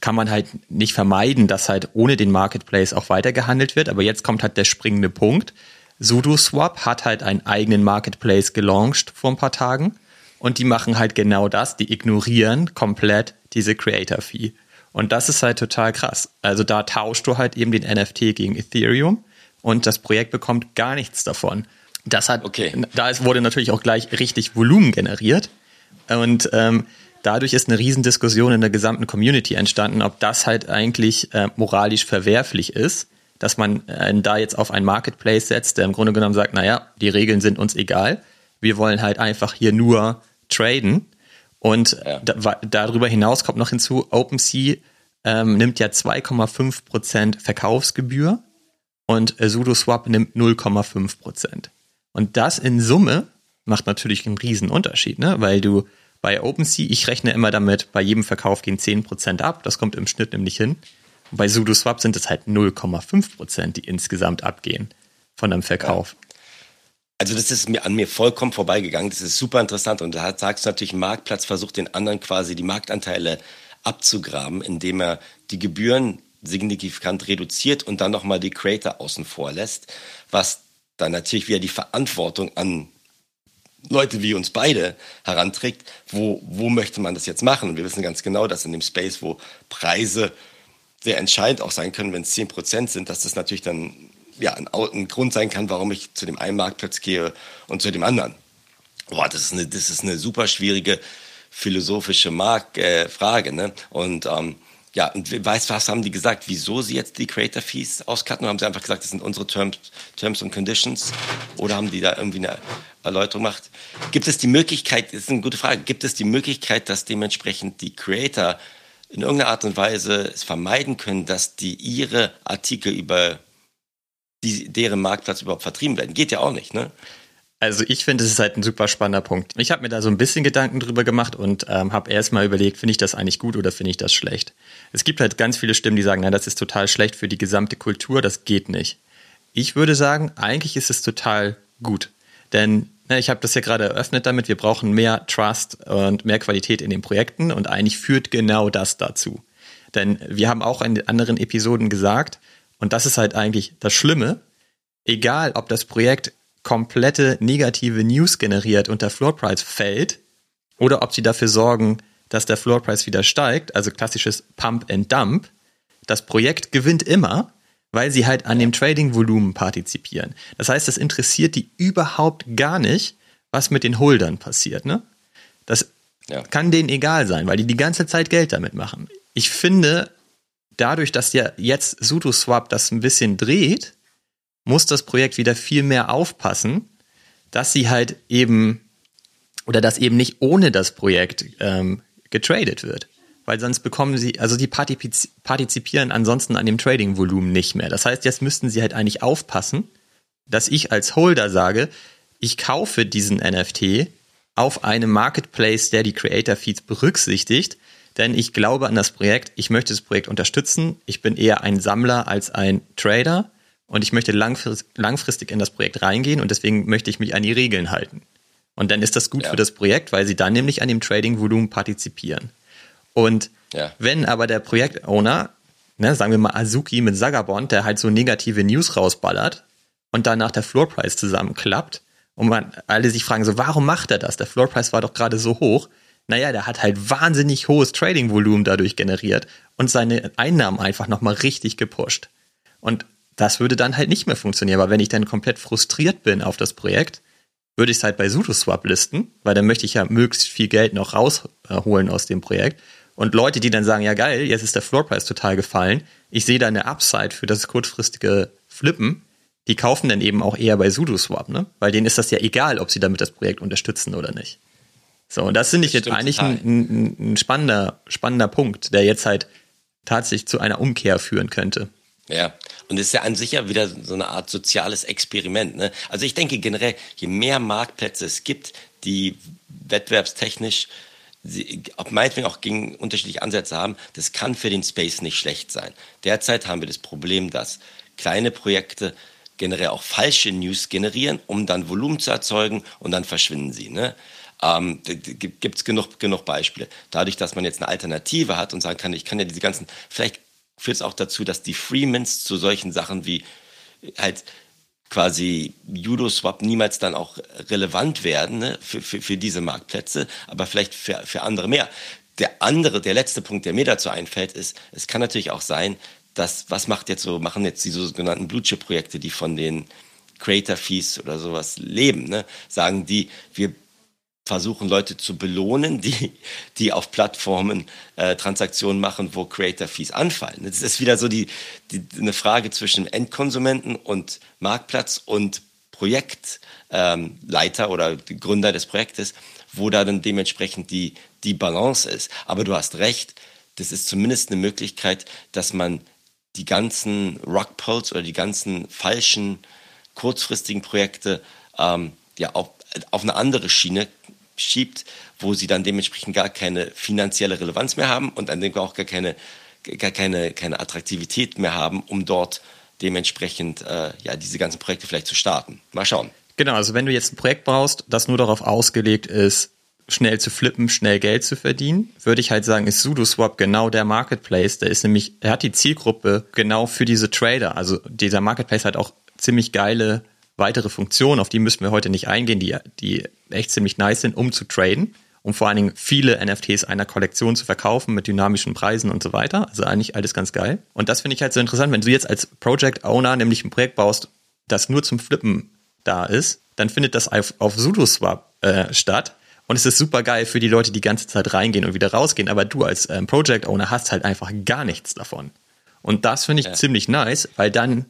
kann man halt nicht vermeiden, dass halt ohne den Marketplace auch weitergehandelt wird. Aber jetzt kommt halt der springende Punkt. SudoSwap hat halt einen eigenen Marketplace gelauncht vor ein paar Tagen. Und die machen halt genau das. Die ignorieren komplett diese Creator Fee. Und das ist halt total krass. Also da tauschst du halt eben den NFT gegen Ethereum und das Projekt bekommt gar nichts davon. Das hat, okay. da ist, wurde natürlich auch gleich richtig Volumen generiert. Und ähm, dadurch ist eine Riesendiskussion in der gesamten Community entstanden, ob das halt eigentlich äh, moralisch verwerflich ist, dass man äh, da jetzt auf ein Marketplace setzt, der im Grunde genommen sagt, naja, die Regeln sind uns egal, wir wollen halt einfach hier nur traden. Und ja. da, darüber hinaus kommt noch hinzu, OpenSea ähm, nimmt ja 2,5 Prozent Verkaufsgebühr und äh, SudoSwap nimmt 0,5%. Prozent. Und das in Summe macht natürlich einen riesen Unterschied, ne? weil du bei OpenSea, ich rechne immer damit, bei jedem Verkauf gehen 10% ab, das kommt im Schnitt nämlich hin. Und bei SudoSwap sind es halt 0,5%, die insgesamt abgehen von einem Verkauf. Ja. Also das ist mir an mir vollkommen vorbeigegangen. Das ist super interessant. Und da sagst du natürlich, Marktplatz versucht den anderen quasi die Marktanteile abzugraben, indem er die Gebühren signifikant reduziert und dann nochmal die Creator außen vor lässt, was dann natürlich wieder die Verantwortung an Leute wie uns beide heranträgt, wo, wo möchte man das jetzt machen? Und wir wissen ganz genau, dass in dem Space, wo Preise sehr entscheidend auch sein können, wenn es 10% sind, dass das natürlich dann ja, ein, ein, Grund sein kann, warum ich zu dem einen Marktplatz gehe und zu dem anderen. Boah, das ist eine, das ist eine super schwierige philosophische Mark, äh, Frage. Ne? Und ähm, ja, und weißt was haben die gesagt, wieso sie jetzt die Creator Fees auscutten? Oder haben sie einfach gesagt, das sind unsere Terms, Terms and Conditions? Oder haben die da irgendwie eine Erläuterung gemacht? Gibt es die Möglichkeit, das ist eine gute Frage, gibt es die Möglichkeit, dass dementsprechend die Creator in irgendeiner Art und Weise es vermeiden können, dass die ihre Artikel über die, deren Marktplatz überhaupt vertrieben werden? Geht ja auch nicht, ne? Also ich finde, es ist halt ein super spannender Punkt. Ich habe mir da so ein bisschen Gedanken drüber gemacht und ähm, habe erstmal überlegt, finde ich das eigentlich gut oder finde ich das schlecht. Es gibt halt ganz viele Stimmen, die sagen, na, das ist total schlecht für die gesamte Kultur, das geht nicht. Ich würde sagen, eigentlich ist es total gut. Denn ne, ich habe das ja gerade eröffnet damit, wir brauchen mehr Trust und mehr Qualität in den Projekten und eigentlich führt genau das dazu. Denn wir haben auch in anderen Episoden gesagt, und das ist halt eigentlich das Schlimme, egal ob das Projekt komplette negative News generiert und der Floor Price fällt oder ob sie dafür sorgen, dass der Floor Price wieder steigt, also klassisches Pump and Dump. Das Projekt gewinnt immer, weil sie halt an dem Trading-Volumen partizipieren. Das heißt, das interessiert die überhaupt gar nicht, was mit den Holdern passiert. Ne? Das ja. kann denen egal sein, weil die die ganze Zeit Geld damit machen. Ich finde, dadurch, dass ja jetzt SudoSwap das ein bisschen dreht, muss das Projekt wieder viel mehr aufpassen, dass sie halt eben oder dass eben nicht ohne das Projekt ähm, getradet wird. Weil sonst bekommen sie, also die partizipieren ansonsten an dem Trading-Volumen nicht mehr. Das heißt, jetzt müssten sie halt eigentlich aufpassen, dass ich als Holder sage, ich kaufe diesen NFT auf einem Marketplace, der die Creator-Feeds berücksichtigt, denn ich glaube an das Projekt, ich möchte das Projekt unterstützen, ich bin eher ein Sammler als ein Trader und ich möchte langfristig in das Projekt reingehen und deswegen möchte ich mich an die Regeln halten. Und dann ist das gut ja. für das Projekt, weil sie dann nämlich an dem Trading-Volumen partizipieren. Und ja. wenn aber der Projektowner, ne, sagen wir mal Azuki mit Sagabond, der halt so negative News rausballert und danach der Floorpreis zusammenklappt und man alle sich fragen so, warum macht er das? Der Floorpreis war doch gerade so hoch. Naja, der hat halt wahnsinnig hohes Trading-Volumen dadurch generiert und seine Einnahmen einfach nochmal richtig gepusht. Und das würde dann halt nicht mehr funktionieren, weil wenn ich dann komplett frustriert bin auf das Projekt, würde ich es halt bei SudoSwap listen, weil dann möchte ich ja möglichst viel Geld noch rausholen aus dem Projekt. Und Leute, die dann sagen, ja geil, jetzt ist der Floorpreis total gefallen, ich sehe da eine Upside für das kurzfristige Flippen, die kaufen dann eben auch eher bei SudoSwap, ne? Weil denen ist das ja egal, ob sie damit das Projekt unterstützen oder nicht. So, und das finde ich jetzt eigentlich ein, ein, ein, spannender, spannender Punkt, der jetzt halt tatsächlich zu einer Umkehr führen könnte. Ja, und es ist ja an sich ja wieder so eine Art soziales Experiment. Ne? Also ich denke generell, je mehr Marktplätze es gibt, die wettbewerbstechnisch ob meinetwegen auch gegen unterschiedliche Ansätze haben, das kann für den Space nicht schlecht sein. Derzeit haben wir das Problem, dass kleine Projekte generell auch falsche News generieren, um dann Volumen zu erzeugen und dann verschwinden sie. Ne? Ähm, Gibt es genug, genug Beispiele. Dadurch, dass man jetzt eine Alternative hat und sagen kann, ich kann ja diese ganzen, vielleicht führt es auch dazu, dass die Freemans zu solchen Sachen wie halt quasi Judo-Swap niemals dann auch relevant werden ne, für, für, für diese Marktplätze, aber vielleicht für, für andere mehr. Der andere, der letzte Punkt, der mir dazu einfällt, ist, es kann natürlich auch sein, dass, was macht jetzt so, machen jetzt die sogenannten Blue Chip Projekte, die von den Creator Fees oder sowas leben, ne? sagen die, wir versuchen Leute zu belohnen, die, die auf Plattformen äh, Transaktionen machen, wo Creator Fees anfallen. Das ist wieder so die, die eine Frage zwischen Endkonsumenten und Marktplatz und Projektleiter ähm, oder Gründer des Projektes, wo da dann dementsprechend die, die Balance ist. Aber du hast recht, das ist zumindest eine Möglichkeit, dass man die ganzen Rockpulls oder die ganzen falschen kurzfristigen Projekte ähm, ja auf, auf eine andere Schiene schiebt, wo sie dann dementsprechend gar keine finanzielle Relevanz mehr haben und an dem auch gar keine, gar keine, keine Attraktivität mehr haben, um dort dementsprechend äh, ja diese ganzen Projekte vielleicht zu starten. Mal schauen. Genau, also wenn du jetzt ein Projekt brauchst, das nur darauf ausgelegt ist, schnell zu flippen, schnell Geld zu verdienen, würde ich halt sagen, ist SudoSwap genau der Marketplace. Der ist nämlich, er hat die Zielgruppe genau für diese Trader. Also dieser Marketplace hat auch ziemlich geile weitere Funktionen, auf die müssen wir heute nicht eingehen, die, die echt ziemlich nice sind, um zu traden, um vor allen Dingen viele NFTs einer Kollektion zu verkaufen mit dynamischen Preisen und so weiter. Also eigentlich alles ganz geil. Und das finde ich halt so interessant, wenn du jetzt als Project Owner nämlich ein Projekt baust, das nur zum Flippen da ist, dann findet das auf, auf SudoSwap äh, statt und es ist super geil für die Leute, die die ganze Zeit reingehen und wieder rausgehen. Aber du als ähm, Project Owner hast halt einfach gar nichts davon. Und das finde ich ja. ziemlich nice, weil dann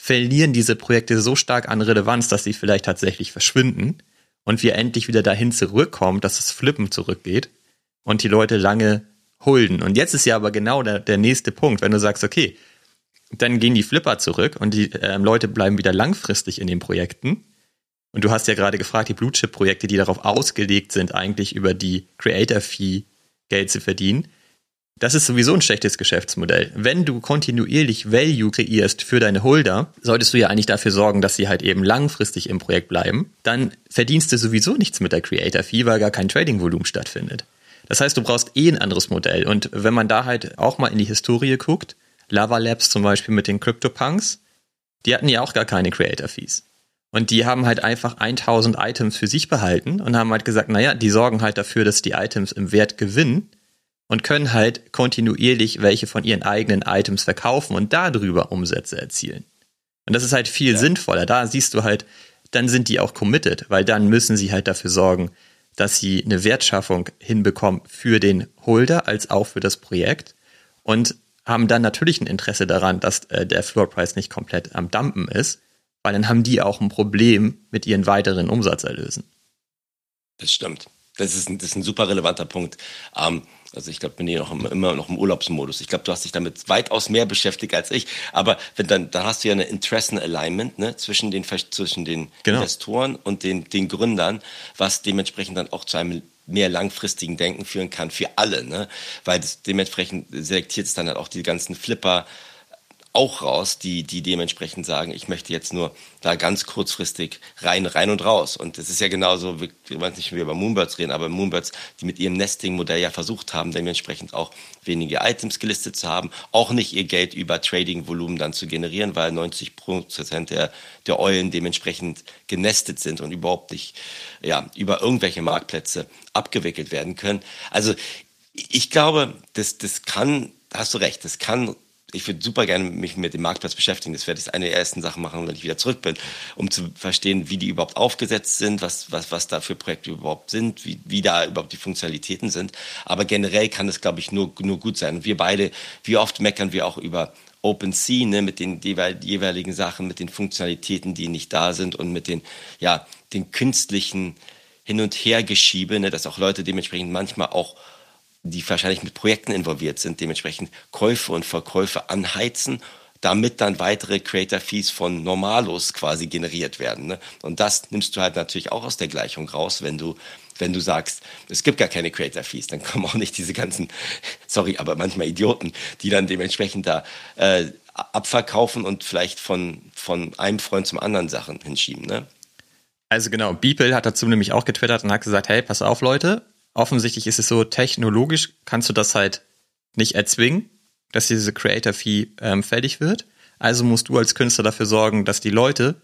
verlieren diese Projekte so stark an Relevanz, dass sie vielleicht tatsächlich verschwinden und wir endlich wieder dahin zurückkommen, dass das Flippen zurückgeht und die Leute lange hulden. Und jetzt ist ja aber genau der, der nächste Punkt, wenn du sagst, okay, dann gehen die Flipper zurück und die äh, Leute bleiben wieder langfristig in den Projekten und du hast ja gerade gefragt, die Blue Chip Projekte, die darauf ausgelegt sind, eigentlich über die Creator Fee Geld zu verdienen. Das ist sowieso ein schlechtes Geschäftsmodell. Wenn du kontinuierlich Value kreierst für deine Holder, solltest du ja eigentlich dafür sorgen, dass sie halt eben langfristig im Projekt bleiben. Dann verdienst du sowieso nichts mit der Creator Fee, weil gar kein Trading-Volumen stattfindet. Das heißt, du brauchst eh ein anderes Modell. Und wenn man da halt auch mal in die Historie guckt, Lava Labs zum Beispiel mit den CryptoPunks, die hatten ja auch gar keine Creator Fees. Und die haben halt einfach 1000 Items für sich behalten und haben halt gesagt, naja, die sorgen halt dafür, dass die Items im Wert gewinnen und können halt kontinuierlich welche von ihren eigenen Items verkaufen und darüber Umsätze erzielen. Und das ist halt viel ja. sinnvoller. Da siehst du halt, dann sind die auch committed, weil dann müssen sie halt dafür sorgen, dass sie eine Wertschaffung hinbekommen für den Holder als auch für das Projekt und haben dann natürlich ein Interesse daran, dass äh, der Floorpreis nicht komplett am Dumpen ist weil dann haben die auch ein Problem mit ihren weiteren Umsatzerlösen. Das stimmt. Das ist ein, das ist ein super relevanter Punkt. Ähm, also ich glaube, bin hier noch im, immer noch im Urlaubsmodus. Ich glaube, du hast dich damit weitaus mehr beschäftigt als ich. Aber wenn dann, dann hast du ja eine Interessen-Alignment ne, zwischen den, zwischen den genau. Investoren und den, den Gründern, was dementsprechend dann auch zu einem mehr langfristigen Denken führen kann für alle. Ne? Weil dementsprechend selektiert es dann halt auch die ganzen Flipper, auch raus, die, die dementsprechend sagen, ich möchte jetzt nur da ganz kurzfristig rein, rein und raus. Und es ist ja genauso, wir, wollen nicht mehr über Moonbirds reden, aber Moonbirds, die mit ihrem Nesting-Modell ja versucht haben, dementsprechend auch wenige Items gelistet zu haben, auch nicht ihr Geld über Trading-Volumen dann zu generieren, weil 90 Prozent der, der Eulen dementsprechend genestet sind und überhaupt nicht ja, über irgendwelche Marktplätze abgewickelt werden können. Also ich glaube, das, das kann, hast du recht, das kann ich würde super gerne mich mit dem Marktplatz beschäftigen. Das werde ich eine der ersten Sachen machen, wenn ich wieder zurück bin, um zu verstehen, wie die überhaupt aufgesetzt sind, was, was, was da für Projekte überhaupt sind, wie, wie da überhaupt die Funktionalitäten sind. Aber generell kann es, glaube ich, nur, nur gut sein. Und wir beide, wie oft meckern wir auch über OpenSea, ne, mit den jeweiligen Sachen, mit den Funktionalitäten, die nicht da sind und mit den, ja, den künstlichen Hin- und Hergeschiebe, ne, dass auch Leute dementsprechend manchmal auch die wahrscheinlich mit Projekten involviert sind, dementsprechend Käufe und Verkäufe anheizen, damit dann weitere Creator-Fees von Normalos quasi generiert werden. Ne? Und das nimmst du halt natürlich auch aus der Gleichung raus, wenn du wenn du sagst, es gibt gar keine Creator Fees, dann kommen auch nicht diese ganzen, sorry, aber manchmal Idioten, die dann dementsprechend da äh, abverkaufen und vielleicht von, von einem Freund zum anderen Sachen hinschieben. Ne? Also genau, Beeple hat dazu nämlich auch getwittert und hat gesagt, hey, pass auf Leute, offensichtlich ist es so, technologisch kannst du das halt nicht erzwingen, dass diese Creator Fee ähm, fällig wird. Also musst du als Künstler dafür sorgen, dass die Leute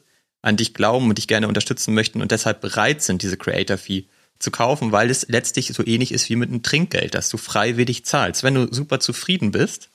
an dich glauben und dich gerne unterstützen möchten und deshalb bereit sind, diese Creator Fee zu kaufen, weil es letztlich so ähnlich ist wie mit einem Trinkgeld, das du freiwillig zahlst. Wenn du super zufrieden bist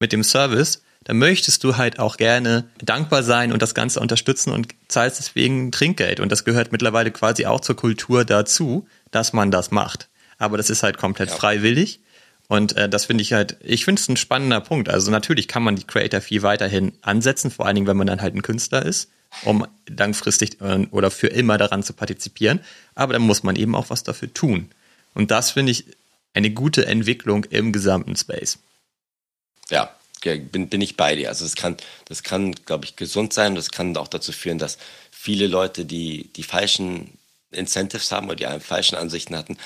mit dem Service, dann möchtest du halt auch gerne dankbar sein und das Ganze unterstützen und zahlst deswegen Trinkgeld. Und das gehört mittlerweile quasi auch zur Kultur dazu, dass man das macht. Aber das ist halt komplett ja. freiwillig. Und äh, das finde ich halt, ich finde es ein spannender Punkt. Also natürlich kann man die Creator Fee weiterhin ansetzen, vor allen Dingen, wenn man dann halt ein Künstler ist, um langfristig äh, oder für immer daran zu partizipieren. Aber dann muss man eben auch was dafür tun. Und das finde ich eine gute Entwicklung im gesamten Space. Ja, bin, bin ich bei dir. Also das kann, das kann, glaube ich, gesund sein. Das kann auch dazu führen, dass viele Leute, die die falschen Incentives haben oder die falschen Ansichten hatten,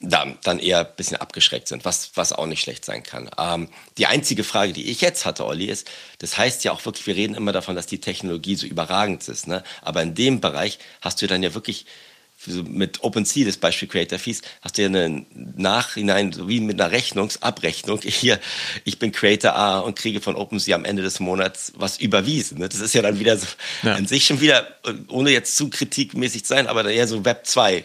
dann, eher ein bisschen abgeschreckt sind, was, was auch nicht schlecht sein kann. Ähm, die einzige Frage, die ich jetzt hatte, Olli, ist, das heißt ja auch wirklich, wir reden immer davon, dass die Technologie so überragend ist, ne? aber in dem Bereich hast du dann ja wirklich mit OpenSea, das Beispiel Creator Fees, hast du ja einen Nachhinein, so wie mit einer Rechnungsabrechnung. Hier, ich bin Creator A und kriege von OpenSea am Ende des Monats was überwiesen. Ne? Das ist ja dann wieder so ja. an sich schon wieder, ohne jetzt zu kritikmäßig zu sein, aber eher so Web 2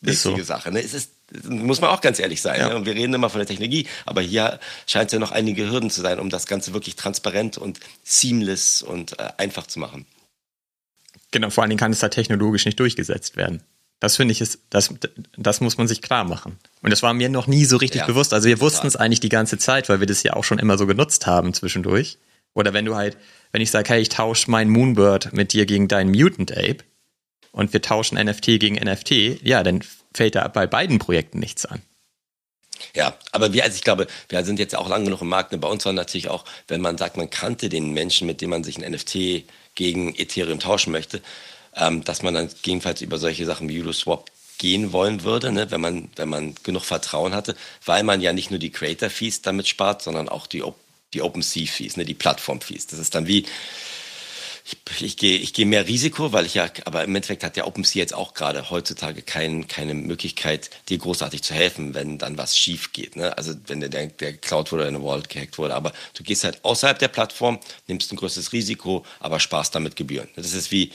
wichtige so. Sache. Ne? Es ist muss man auch ganz ehrlich sein. Ja. Ne? Und wir reden immer von der Technologie, aber hier scheint es ja noch einige Hürden zu sein, um das Ganze wirklich transparent und seamless und äh, einfach zu machen. Genau, vor allen Dingen kann es da technologisch nicht durchgesetzt werden. Das finde ich ist, das, das muss man sich klar machen. Und das war mir noch nie so richtig ja, bewusst. Also wir wussten es eigentlich die ganze Zeit, weil wir das ja auch schon immer so genutzt haben zwischendurch. Oder wenn du halt, wenn ich sage, hey, ich tausche mein Moonbird mit dir gegen deinen Mutant Ape und wir tauschen NFT gegen NFT, ja, dann fällt da bei beiden Projekten nichts an. Ja, aber wir, also ich glaube, wir sind jetzt auch lange genug im Markt. Ne? Bei uns war natürlich auch, wenn man sagt, man kannte den Menschen, mit dem man sich ein NFT gegen Ethereum tauschen möchte, ähm, dass man dann gegebenenfalls über solche Sachen wie Uniswap gehen wollen würde, ne, wenn man wenn man genug Vertrauen hatte, weil man ja nicht nur die Creator Fees damit spart, sondern auch die die OpenSea Fees, ne, die Plattform Fees. Das ist dann wie ich, ich gehe ich gehe mehr Risiko, weil ich ja, aber im Endeffekt hat ja OpenSea jetzt auch gerade heutzutage kein, keine Möglichkeit, dir großartig zu helfen, wenn dann was schief geht. Ne? Also wenn der, der Cloud wurde oder eine Wallet gehackt wurde. Aber du gehst halt außerhalb der Plattform, nimmst ein größeres Risiko, aber sparst damit Gebühren. Das ist wie,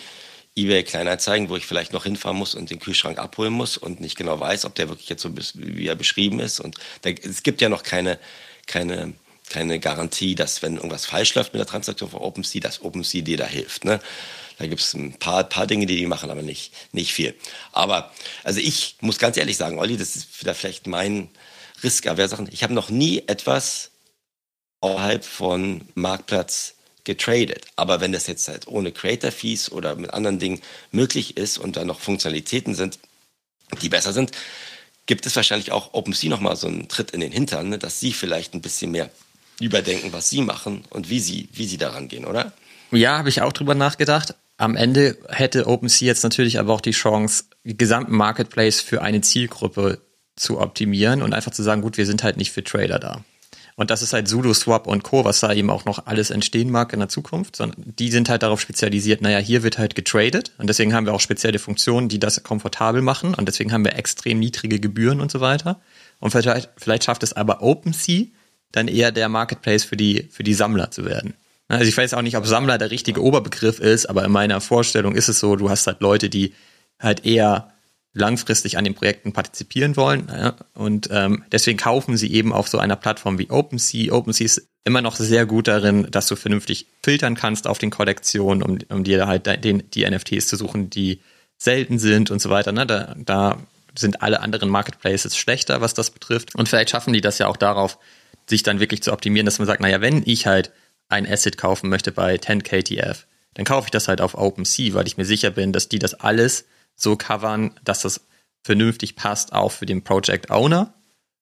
eBay Kleinanzeigen, wo ich vielleicht noch hinfahren muss und den Kühlschrank abholen muss und nicht genau weiß, ob der wirklich jetzt so wie er beschrieben ist. Und da, es gibt ja noch keine, keine, keine Garantie, dass wenn irgendwas falsch läuft mit der Transaktion von OpenSea, dass OpenSea dir da hilft. Ne? Da gibt es ein paar, paar Dinge, die die machen, aber nicht, nicht viel. Aber also ich muss ganz ehrlich sagen, Olli, das ist wieder vielleicht mein Risk, aber Sachen. Ich habe noch nie etwas außerhalb von Marktplatz getradet. Aber wenn das jetzt halt ohne Creator Fees oder mit anderen Dingen möglich ist und da noch Funktionalitäten sind, die besser sind, gibt es wahrscheinlich auch OpenSea nochmal so einen Tritt in den Hintern, ne, dass sie vielleicht ein bisschen mehr überdenken, was sie machen und wie sie, wie sie daran gehen, oder? Ja, habe ich auch drüber nachgedacht. Am Ende hätte OpenSea jetzt natürlich aber auch die Chance, den gesamten Marketplace für eine Zielgruppe zu optimieren und einfach zu sagen, gut, wir sind halt nicht für Trader da. Und das ist halt Sudo, Swap und Co., was da eben auch noch alles entstehen mag in der Zukunft, sondern die sind halt darauf spezialisiert, naja, hier wird halt getradet und deswegen haben wir auch spezielle Funktionen, die das komfortabel machen und deswegen haben wir extrem niedrige Gebühren und so weiter. Und vielleicht, vielleicht schafft es aber OpenSea dann eher der Marketplace für die, für die Sammler zu werden. Also ich weiß auch nicht, ob Sammler der richtige Oberbegriff ist, aber in meiner Vorstellung ist es so, du hast halt Leute, die halt eher langfristig an den Projekten partizipieren wollen. Ja, und ähm, deswegen kaufen sie eben auf so einer Plattform wie OpenSea. OpenSea ist immer noch sehr gut darin, dass du vernünftig filtern kannst auf den Kollektionen, um, um dir halt den, die NFTs zu suchen, die selten sind und so weiter. Ne? Da, da sind alle anderen Marketplaces schlechter, was das betrifft. Und vielleicht schaffen die das ja auch darauf, sich dann wirklich zu optimieren, dass man sagt, naja, wenn ich halt ein Asset kaufen möchte bei 10KTF, dann kaufe ich das halt auf OpenSea, weil ich mir sicher bin, dass die das alles so covern, dass das vernünftig passt, auch für den Project Owner.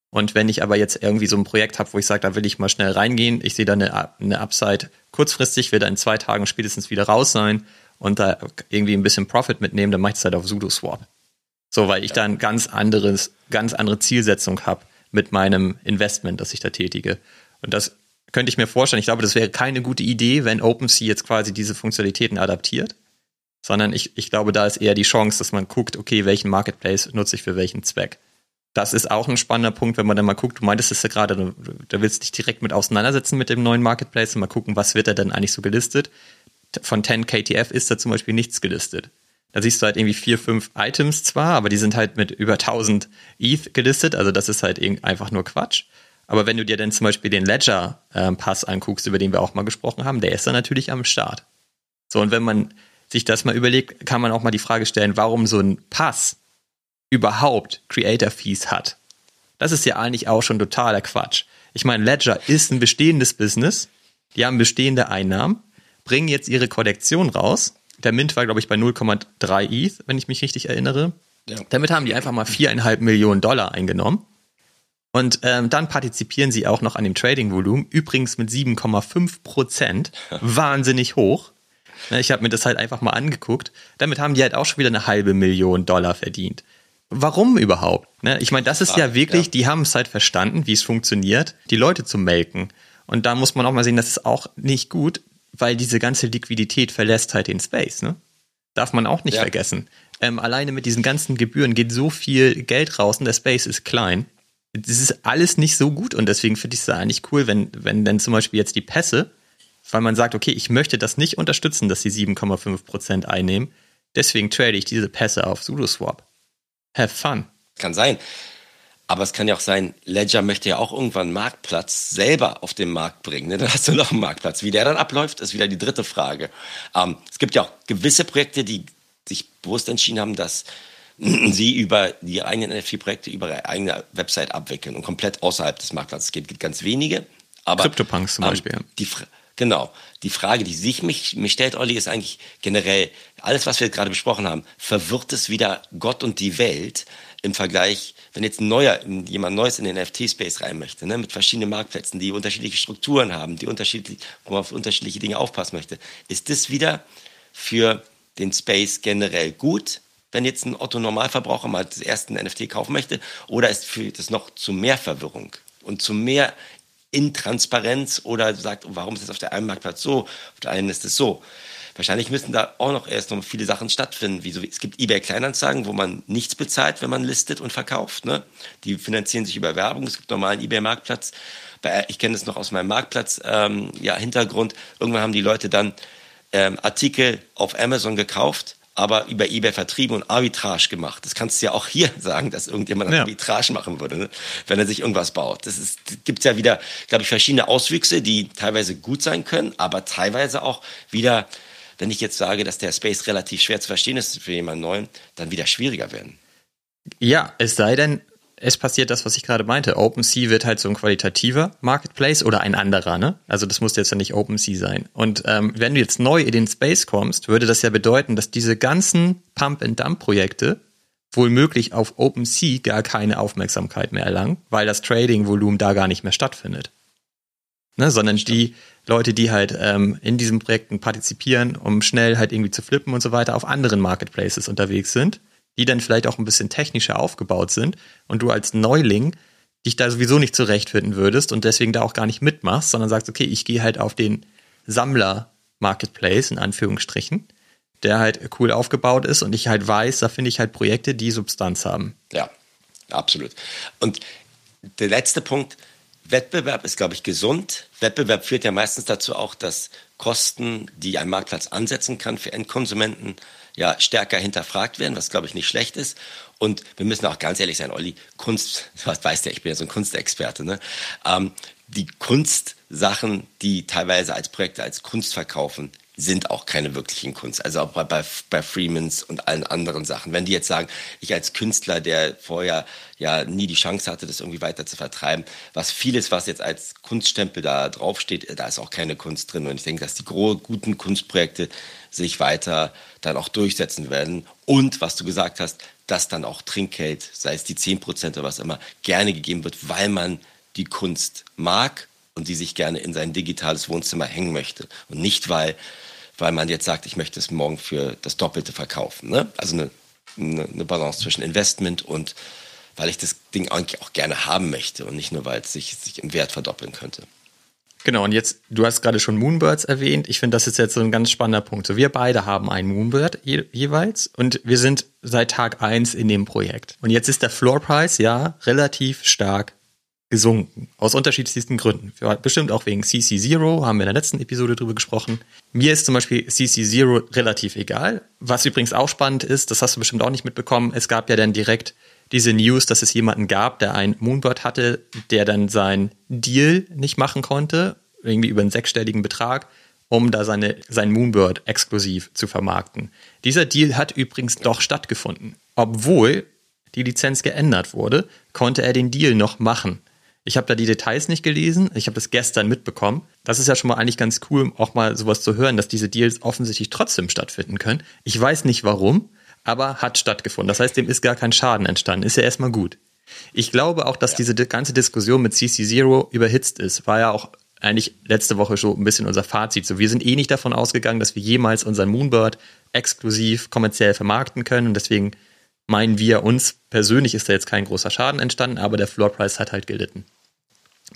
Und wenn ich aber jetzt irgendwie so ein Projekt habe, wo ich sage, da will ich mal schnell reingehen, ich sehe da eine, eine Upside kurzfristig, will da in zwei Tagen spätestens wieder raus sein und da irgendwie ein bisschen Profit mitnehmen, dann mache ich es halt auf SudoSwap. So, weil ich da ein ganz anderes, ganz andere Zielsetzung habe mit meinem Investment, das ich da tätige. Und das könnte ich mir vorstellen. Ich glaube, das wäre keine gute Idee, wenn OpenSea jetzt quasi diese Funktionalitäten adaptiert sondern ich, ich glaube, da ist eher die Chance, dass man guckt, okay, welchen Marketplace nutze ich für welchen Zweck. Das ist auch ein spannender Punkt, wenn man dann mal guckt, du meintest es ja gerade, du, du willst dich direkt mit auseinandersetzen mit dem neuen Marketplace und mal gucken, was wird da denn eigentlich so gelistet. Von 10 KTF ist da zum Beispiel nichts gelistet. Da siehst du halt irgendwie vier, fünf Items zwar, aber die sind halt mit über 1000 ETH gelistet, also das ist halt einfach nur Quatsch. Aber wenn du dir dann zum Beispiel den Ledger-Pass anguckst, über den wir auch mal gesprochen haben, der ist dann natürlich am Start. So, und wenn man sich das mal überlegt, kann man auch mal die Frage stellen, warum so ein Pass überhaupt Creator-Fees hat. Das ist ja eigentlich auch schon totaler Quatsch. Ich meine, Ledger ist ein bestehendes Business, die haben bestehende Einnahmen, bringen jetzt ihre Kollektion raus. Der Mint war, glaube ich, bei 0,3 ETH, wenn ich mich richtig erinnere. Ja. Damit haben die einfach mal viereinhalb Millionen Dollar eingenommen. Und ähm, dann partizipieren sie auch noch an dem Trading-Volumen, übrigens mit 7,5 Prozent. Wahnsinnig hoch. Ne, ich habe mir das halt einfach mal angeguckt. Damit haben die halt auch schon wieder eine halbe Million Dollar verdient. Warum überhaupt? Ne, ich meine, das ist ja wirklich, ja. die haben es halt verstanden, wie es funktioniert, die Leute zu melken. Und da muss man auch mal sehen, das ist auch nicht gut, weil diese ganze Liquidität verlässt halt den Space. Ne? Darf man auch nicht ja. vergessen. Ähm, alleine mit diesen ganzen Gebühren geht so viel Geld raus und der Space ist klein das ist alles nicht so gut und deswegen finde ich es eigentlich cool, wenn, wenn dann zum Beispiel jetzt die Pässe, weil man sagt, okay, ich möchte das nicht unterstützen, dass sie 7,5% einnehmen, deswegen trade ich diese Pässe auf SudoSwap. Have fun. Kann sein. Aber es kann ja auch sein, Ledger möchte ja auch irgendwann einen Marktplatz selber auf den Markt bringen. Ne? Dann hast du noch einen Marktplatz. Wie der dann abläuft, ist wieder die dritte Frage. Ähm, es gibt ja auch gewisse Projekte, die sich bewusst entschieden haben, dass sie über die eigenen NFT-Projekte über ihre eigene Website abwickeln und komplett außerhalb des Marktplatzes. Es gibt ganz wenige. Aber, CryptoPunks zum ähm, Beispiel. Die, genau. Die Frage, die sich mich, mich stellt, Olli, ist eigentlich generell, alles, was wir gerade besprochen haben, verwirrt es wieder Gott und die Welt im Vergleich, wenn jetzt ein neuer, jemand Neues in den NFT-Space rein möchte, ne, mit verschiedenen Marktplätzen, die unterschiedliche Strukturen haben, die unterschiedlich, wo man auf unterschiedliche Dinge aufpassen möchte, ist das wieder für den Space generell gut? wenn jetzt ein Otto-Normalverbraucher mal das erste NFT kaufen möchte? Oder ist führt das noch zu mehr Verwirrung und zu mehr Intransparenz oder sagt, warum ist das auf der einen Marktplatz so, auf der einen ist es so? Wahrscheinlich müssen da auch noch erst noch viele Sachen stattfinden. Wie so, es gibt eBay Kleinanzeigen, wo man nichts bezahlt, wenn man listet und verkauft. Ne? Die finanzieren sich über Werbung. Es gibt normalen eBay Marktplatz. Ich kenne das noch aus meinem Marktplatz ähm, ja. Irgendwann haben die Leute dann ähm, Artikel auf Amazon gekauft aber über eBay vertrieben und Arbitrage gemacht. Das kannst du ja auch hier sagen, dass irgendjemand ja. Arbitrage machen würde, ne? wenn er sich irgendwas baut. Das ist, gibt ja wieder, glaube ich, verschiedene Auswüchse, die teilweise gut sein können, aber teilweise auch wieder, wenn ich jetzt sage, dass der Space relativ schwer zu verstehen ist für jemanden Neuen, dann wieder schwieriger werden. Ja, es sei denn, es passiert das, was ich gerade meinte. OpenSea wird halt so ein qualitativer Marketplace oder ein anderer, ne? Also das muss jetzt ja nicht OpenSea sein. Und ähm, wenn du jetzt neu in den Space kommst, würde das ja bedeuten, dass diese ganzen Pump-and-Dump-Projekte wohl möglich auf OpenSea gar keine Aufmerksamkeit mehr erlangen, weil das Trading-Volumen da gar nicht mehr stattfindet. Ne? Sondern die Leute, die halt ähm, in diesen Projekten partizipieren, um schnell halt irgendwie zu flippen und so weiter, auf anderen Marketplaces unterwegs sind die dann vielleicht auch ein bisschen technischer aufgebaut sind und du als Neuling dich da sowieso nicht zurechtfinden würdest und deswegen da auch gar nicht mitmachst, sondern sagst, okay, ich gehe halt auf den Sammler-Marketplace in Anführungsstrichen, der halt cool aufgebaut ist und ich halt weiß, da finde ich halt Projekte, die Substanz haben. Ja, absolut. Und der letzte Punkt, Wettbewerb ist, glaube ich, gesund. Wettbewerb führt ja meistens dazu auch, dass Kosten, die ein Marktplatz ansetzen kann für Endkonsumenten, ja stärker hinterfragt werden, was glaube ich nicht schlecht ist. Und wir müssen auch ganz ehrlich sein, Olli, Kunst, was weißt ja, ich bin ja so ein Kunstexperte, ne? Ähm, die Kunstsachen, die teilweise als Projekte als Kunst verkaufen, sind auch keine wirklichen Kunst. Also auch bei, bei, bei Freemans und allen anderen Sachen. Wenn die jetzt sagen, ich als Künstler, der vorher ja nie die Chance hatte, das irgendwie weiter zu vertreiben, was vieles, was jetzt als Kunststempel da draufsteht, da ist auch keine Kunst drin. Und ich denke, dass die guten Kunstprojekte sich weiter dann auch durchsetzen werden. Und was du gesagt hast, dass dann auch Trinkgeld, sei es die 10% oder was immer, gerne gegeben wird, weil man die Kunst mag und die sich gerne in sein digitales Wohnzimmer hängen möchte. Und nicht, weil weil man jetzt sagt, ich möchte es morgen für das Doppelte verkaufen. Ne? Also eine, eine Balance zwischen Investment und weil ich das Ding eigentlich auch gerne haben möchte und nicht nur, weil es sich, sich im Wert verdoppeln könnte. Genau, und jetzt, du hast gerade schon Moonbirds erwähnt. Ich finde, das ist jetzt so ein ganz spannender Punkt. So, wir beide haben einen Moonbird je, jeweils und wir sind seit Tag eins in dem Projekt. Und jetzt ist der Floorpreis ja relativ stark gesunken. Aus unterschiedlichsten Gründen. Bestimmt auch wegen CC Zero, haben wir in der letzten Episode drüber gesprochen. Mir ist zum Beispiel CC Zero relativ egal. Was übrigens auch spannend ist, das hast du bestimmt auch nicht mitbekommen, es gab ja dann direkt diese News, dass es jemanden gab, der ein Moonbird hatte, der dann sein Deal nicht machen konnte, irgendwie über einen sechsstelligen Betrag, um da seine, sein Moonbird exklusiv zu vermarkten. Dieser Deal hat übrigens doch stattgefunden. Obwohl die Lizenz geändert wurde, konnte er den Deal noch machen. Ich habe da die Details nicht gelesen, ich habe das gestern mitbekommen. Das ist ja schon mal eigentlich ganz cool, auch mal sowas zu hören, dass diese Deals offensichtlich trotzdem stattfinden können. Ich weiß nicht warum, aber hat stattgefunden. Das heißt, dem ist gar kein Schaden entstanden. Ist ja erstmal gut. Ich glaube auch, dass ja. diese ganze Diskussion mit CC0 überhitzt ist. War ja auch eigentlich letzte Woche schon ein bisschen unser Fazit. So, wir sind eh nicht davon ausgegangen, dass wir jemals unseren Moonbird exklusiv kommerziell vermarkten können und deswegen meinen wir, uns persönlich ist da jetzt kein großer Schaden entstanden, aber der Floorpreis hat halt gelitten.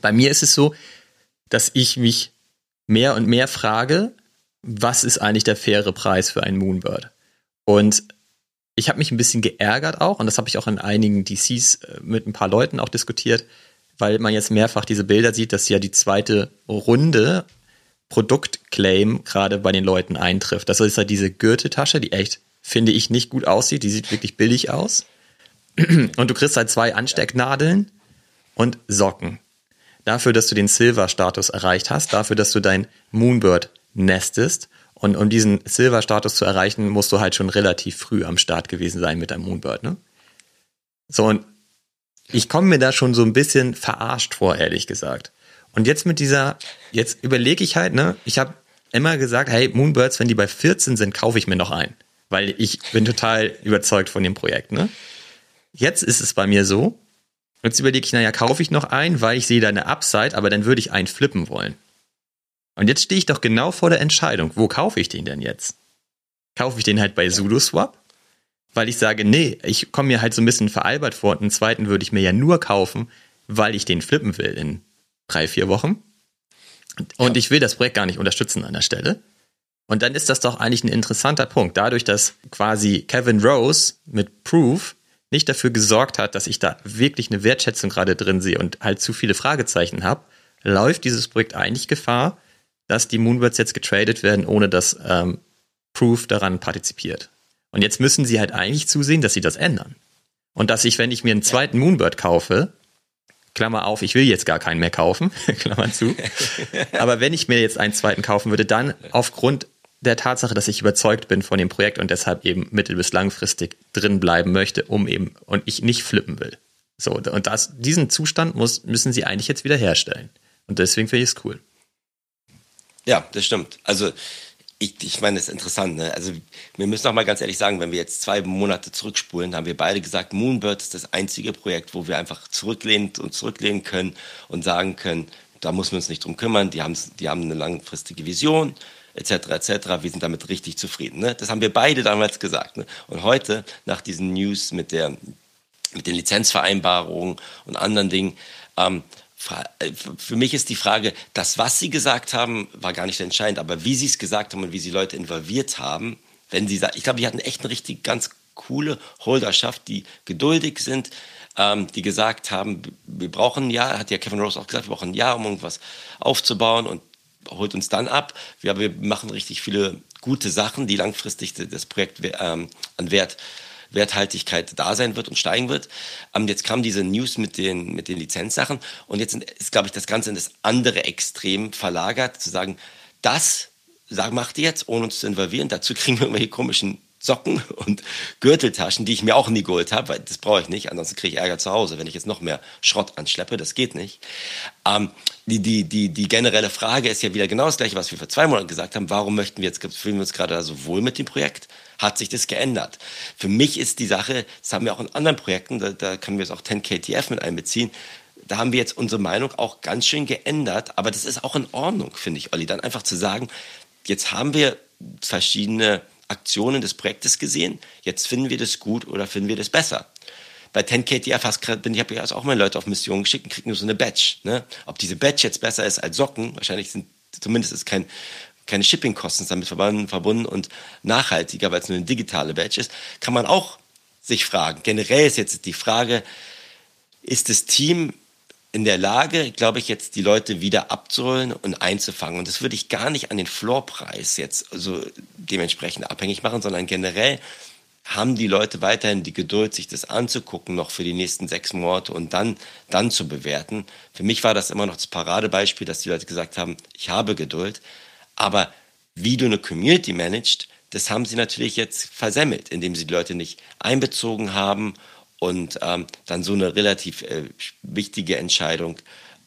Bei mir ist es so, dass ich mich mehr und mehr frage, was ist eigentlich der faire Preis für einen Moonbird? Und ich habe mich ein bisschen geärgert auch, und das habe ich auch in einigen DCs äh, mit ein paar Leuten auch diskutiert, weil man jetzt mehrfach diese Bilder sieht, dass ja die zweite Runde Produktclaim gerade bei den Leuten eintrifft. Das ist ja diese Gürteltasche, die echt, finde ich, nicht gut aussieht. Die sieht wirklich billig aus. Und du kriegst halt zwei Anstecknadeln und Socken. Dafür, dass du den Silver-Status erreicht hast, dafür, dass du dein Moonbird nestest und um diesen Silver-Status zu erreichen, musst du halt schon relativ früh am Start gewesen sein mit deinem Moonbird, ne? So, und ich komme mir da schon so ein bisschen verarscht vor, ehrlich gesagt. Und jetzt mit dieser, jetzt überlege ich halt, ne, ich habe immer gesagt, hey, Moonbirds, wenn die bei 14 sind, kaufe ich mir noch ein. Weil ich bin total überzeugt von dem Projekt, ne? Jetzt ist es bei mir so, jetzt überlege ich, naja, kaufe ich noch ein, weil ich sehe da eine Upside, aber dann würde ich einen flippen wollen. Und jetzt stehe ich doch genau vor der Entscheidung, wo kaufe ich den denn jetzt? Kaufe ich den halt bei SudoSwap? Weil ich sage, nee, ich komme mir halt so ein bisschen veralbert vor und einen zweiten würde ich mir ja nur kaufen, weil ich den flippen will in drei, vier Wochen. Und ja. ich will das Projekt gar nicht unterstützen an der Stelle. Und dann ist das doch eigentlich ein interessanter Punkt. Dadurch, dass quasi Kevin Rose mit Proof nicht dafür gesorgt hat, dass ich da wirklich eine Wertschätzung gerade drin sehe und halt zu viele Fragezeichen habe, läuft dieses Projekt eigentlich Gefahr, dass die Moonbirds jetzt getradet werden, ohne dass ähm, Proof daran partizipiert. Und jetzt müssen sie halt eigentlich zusehen, dass sie das ändern. Und dass ich, wenn ich mir einen zweiten Moonbird kaufe, Klammer auf, ich will jetzt gar keinen mehr kaufen, Klammer zu. Aber wenn ich mir jetzt einen zweiten kaufen würde, dann aufgrund der Tatsache, dass ich überzeugt bin von dem Projekt und deshalb eben mittel- bis langfristig drin bleiben möchte, um eben und ich nicht flippen will. So, und das, diesen Zustand muss, müssen sie eigentlich jetzt wieder herstellen. Und deswegen finde ich es cool. Ja, das stimmt. Also ich, ich meine, das ist interessant. Ne? Also wir müssen auch mal ganz ehrlich sagen, wenn wir jetzt zwei Monate zurückspulen, haben wir beide gesagt, Moonbird ist das einzige Projekt, wo wir einfach zurücklehnen und zurücklehnen können und sagen können, da muss man uns nicht drum kümmern, die haben, die haben eine langfristige Vision, etc., etc., wir sind damit richtig zufrieden. Ne? Das haben wir beide damals gesagt. Ne? Und heute, nach diesen News mit, der, mit den Lizenzvereinbarungen und anderen Dingen, ähm, äh, für mich ist die Frage, das, was Sie gesagt haben, war gar nicht entscheidend, aber wie Sie es gesagt haben und wie Sie Leute involviert haben, wenn Sie ich glaube, die hatten echt eine richtig ganz coole Holderschaft, die geduldig sind, ähm, die gesagt haben, wir brauchen ein Jahr, hat ja Kevin Rose auch gesagt, wir brauchen ein Jahr, um irgendwas aufzubauen und holt uns dann ab. Wir, wir machen richtig viele gute Sachen, die langfristig das Projekt ähm, an Wert Werthaltigkeit da sein wird und steigen wird. Ähm, jetzt kam diese News mit den, mit den Lizenzsachen und jetzt ist, glaube ich, das Ganze in das andere Extrem verlagert, zu sagen, das macht ihr jetzt, ohne uns zu involvieren. Dazu kriegen wir irgendwelche komischen Socken und Gürteltaschen, die ich mir auch nie geholt habe, weil das brauche ich nicht. Ansonsten kriege ich Ärger zu Hause, wenn ich jetzt noch mehr Schrott anschleppe. Das geht nicht. Ähm, die, die, die, die generelle Frage ist ja wieder genau das gleiche, was wir vor zwei Monaten gesagt haben. Warum möchten wir jetzt, fühlen wir uns gerade so wohl mit dem Projekt? Hat sich das geändert? Für mich ist die Sache, das haben wir auch in anderen Projekten, da, da können wir jetzt auch 10KTF mit einbeziehen, da haben wir jetzt unsere Meinung auch ganz schön geändert. Aber das ist auch in Ordnung, finde ich, Olli. Dann einfach zu sagen, jetzt haben wir verschiedene Aktionen des Projektes gesehen. Jetzt finden wir das gut oder finden wir das besser. Bei 10KTF hast, bin ich habe ja auch meine Leute auf Missionen geschickt und kriegen nur so eine Badge. Ne? Ob diese Badge jetzt besser ist als Socken, wahrscheinlich sind zumindest ist kein keine Shippingkosten damit verbunden und nachhaltiger, weil es nur eine digitale Badge ist, kann man auch sich fragen. Generell ist jetzt die Frage, ist das Team in der Lage, glaube ich, jetzt die Leute wieder abzuholen und einzufangen. Und das würde ich gar nicht an den Floorpreis jetzt so dementsprechend abhängig machen, sondern generell haben die Leute weiterhin die Geduld, sich das anzugucken, noch für die nächsten sechs Monate und dann, dann zu bewerten. Für mich war das immer noch das Paradebeispiel, dass die Leute gesagt haben, ich habe Geduld. Aber wie du eine Community managst, das haben sie natürlich jetzt versemmelt, indem sie die Leute nicht einbezogen haben und ähm, dann so eine relativ äh, wichtige Entscheidung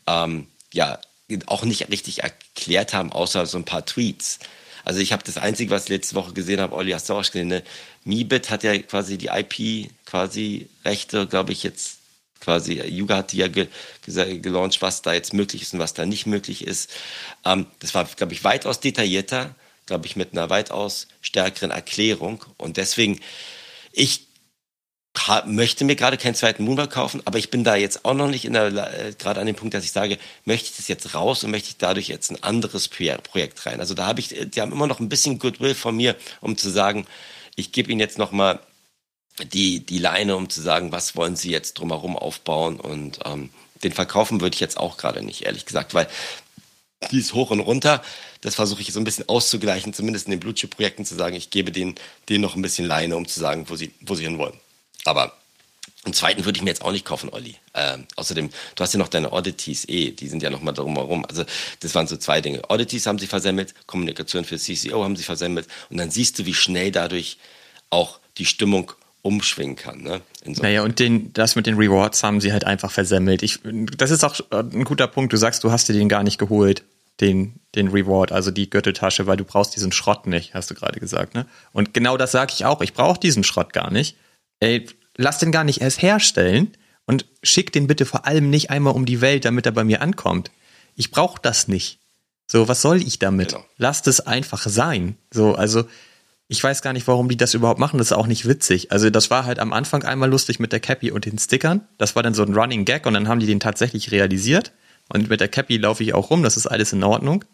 ähm, ja auch nicht richtig erklärt haben, außer so ein paar Tweets. Also ich habe das Einzige, was ich letzte Woche gesehen habe, Olli, hast du auch gesehen, ne? Mibit hat ja quasi die IP, quasi Rechte, glaube ich, jetzt quasi, Yuga hat die ja ge gelauncht, was da jetzt möglich ist und was da nicht möglich ist. Ähm, das war, glaube ich, weitaus detaillierter, glaube ich, mit einer weitaus stärkeren Erklärung. Und deswegen, ich möchte mir gerade keinen zweiten Moonbug kaufen, aber ich bin da jetzt auch noch nicht in der, äh, gerade an dem Punkt, dass ich sage, möchte ich das jetzt raus und möchte ich dadurch jetzt ein anderes Projekt rein. Also da habe ich, die haben immer noch ein bisschen Goodwill von mir, um zu sagen, ich gebe ihnen jetzt nochmal die, die Leine, um zu sagen, was wollen sie jetzt drumherum aufbauen und ähm, den verkaufen würde ich jetzt auch gerade nicht, ehrlich gesagt, weil die ist hoch und runter. Das versuche ich so ein bisschen auszugleichen, zumindest in den Blutchip-Projekten zu sagen, ich gebe denen, denen noch ein bisschen Leine, um zu sagen, wo sie, wo sie hinwollen. Aber einen zweiten würde ich mir jetzt auch nicht kaufen, Olli. Ähm, außerdem, du hast ja noch deine Oddities eh, die sind ja noch mal drumherum. Also das waren so zwei Dinge. Oddities haben sie versemmelt, Kommunikation für CCO haben sie versemmelt und dann siehst du, wie schnell dadurch auch die Stimmung umschwingen kann. Ne? So naja, und den, das mit den Rewards haben sie halt einfach versemmelt. Ich, das ist auch ein guter Punkt. Du sagst, du hast dir den gar nicht geholt, den, den Reward, also die Gürteltasche, weil du brauchst diesen Schrott nicht, hast du gerade gesagt. Ne? Und genau das sage ich auch. Ich brauche diesen Schrott gar nicht. Ey, lass den gar nicht erst herstellen und schick den bitte vor allem nicht einmal um die Welt, damit er bei mir ankommt. Ich brauche das nicht. So, was soll ich damit? Genau. Lasst es einfach sein. So, also ich weiß gar nicht, warum die das überhaupt machen. Das ist auch nicht witzig. Also das war halt am Anfang einmal lustig mit der Cappy und den Stickern. Das war dann so ein Running Gag und dann haben die den tatsächlich realisiert. Und mit der Cappy laufe ich auch rum. Das ist alles in Ordnung.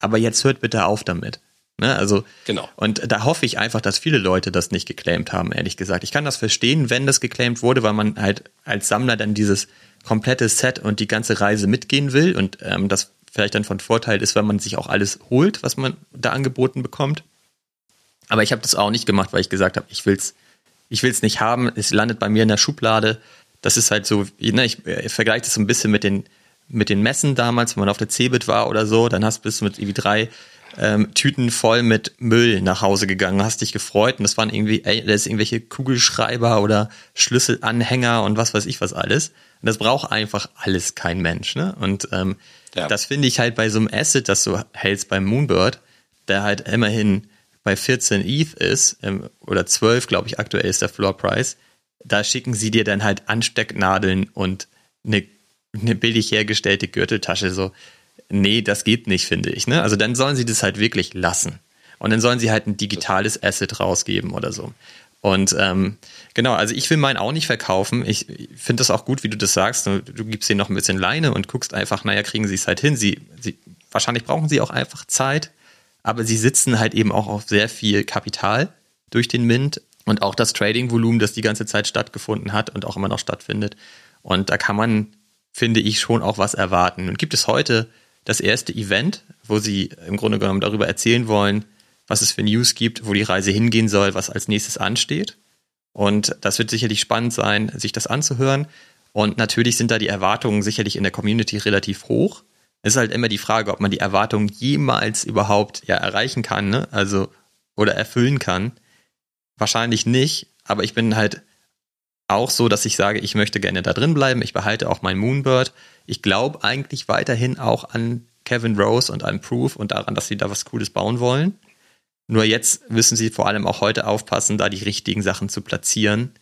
Aber jetzt hört bitte auf damit. Ne? Also, genau. Und da hoffe ich einfach, dass viele Leute das nicht geclaimed haben, ehrlich gesagt. Ich kann das verstehen, wenn das geclaimed wurde, weil man halt als Sammler dann dieses komplette Set und die ganze Reise mitgehen will und ähm, das vielleicht dann von Vorteil ist, wenn man sich auch alles holt, was man da angeboten bekommt. Aber ich habe das auch nicht gemacht, weil ich gesagt habe, ich will's, ich will's nicht haben. Es landet bei mir in der Schublade. Das ist halt so, ne, ich, ich vergleiche das so ein bisschen mit den mit den Messen damals, wenn man auf der Cebit war oder so, dann hast du mit irgendwie drei ähm, Tüten voll mit Müll nach Hause gegangen, hast dich gefreut und das waren irgendwie, ey, das ist irgendwelche Kugelschreiber oder Schlüsselanhänger und was weiß ich was alles. Und das braucht einfach alles kein Mensch, ne? Und ähm, ja. das finde ich halt bei so einem Asset, das du hältst beim Moonbird, der halt immerhin bei 14 ETH ist, ähm, oder 12, glaube ich, aktuell ist der Floor Price, da schicken sie dir dann halt Anstecknadeln und eine, eine billig hergestellte Gürteltasche, so nee, das geht nicht, finde ich. Ne? Also dann sollen sie das halt wirklich lassen. Und dann sollen sie halt ein digitales Asset rausgeben oder so. Und ähm, genau, also ich will meinen auch nicht verkaufen. Ich finde das auch gut, wie du das sagst. Du, du gibst ihnen noch ein bisschen Leine und guckst einfach, naja, kriegen sie es halt hin. Sie, sie, wahrscheinlich brauchen sie auch einfach Zeit, aber sie sitzen halt eben auch auf sehr viel Kapital durch den Mint und auch das Trading-Volumen, das die ganze Zeit stattgefunden hat und auch immer noch stattfindet. Und da kann man, finde ich, schon auch was erwarten. Und gibt es heute das erste Event, wo sie im Grunde genommen darüber erzählen wollen, was es für News gibt, wo die Reise hingehen soll, was als nächstes ansteht. Und das wird sicherlich spannend sein, sich das anzuhören. Und natürlich sind da die Erwartungen sicherlich in der Community relativ hoch. Es ist halt immer die Frage, ob man die Erwartungen jemals überhaupt ja erreichen kann, ne? Also oder erfüllen kann. Wahrscheinlich nicht, aber ich bin halt auch so, dass ich sage, ich möchte gerne da drin bleiben. Ich behalte auch mein Moonbird. Ich glaube eigentlich weiterhin auch an Kevin Rose und an Proof und daran, dass sie da was Cooles bauen wollen. Nur jetzt müssen sie vor allem auch heute aufpassen, da die richtigen Sachen zu platzieren.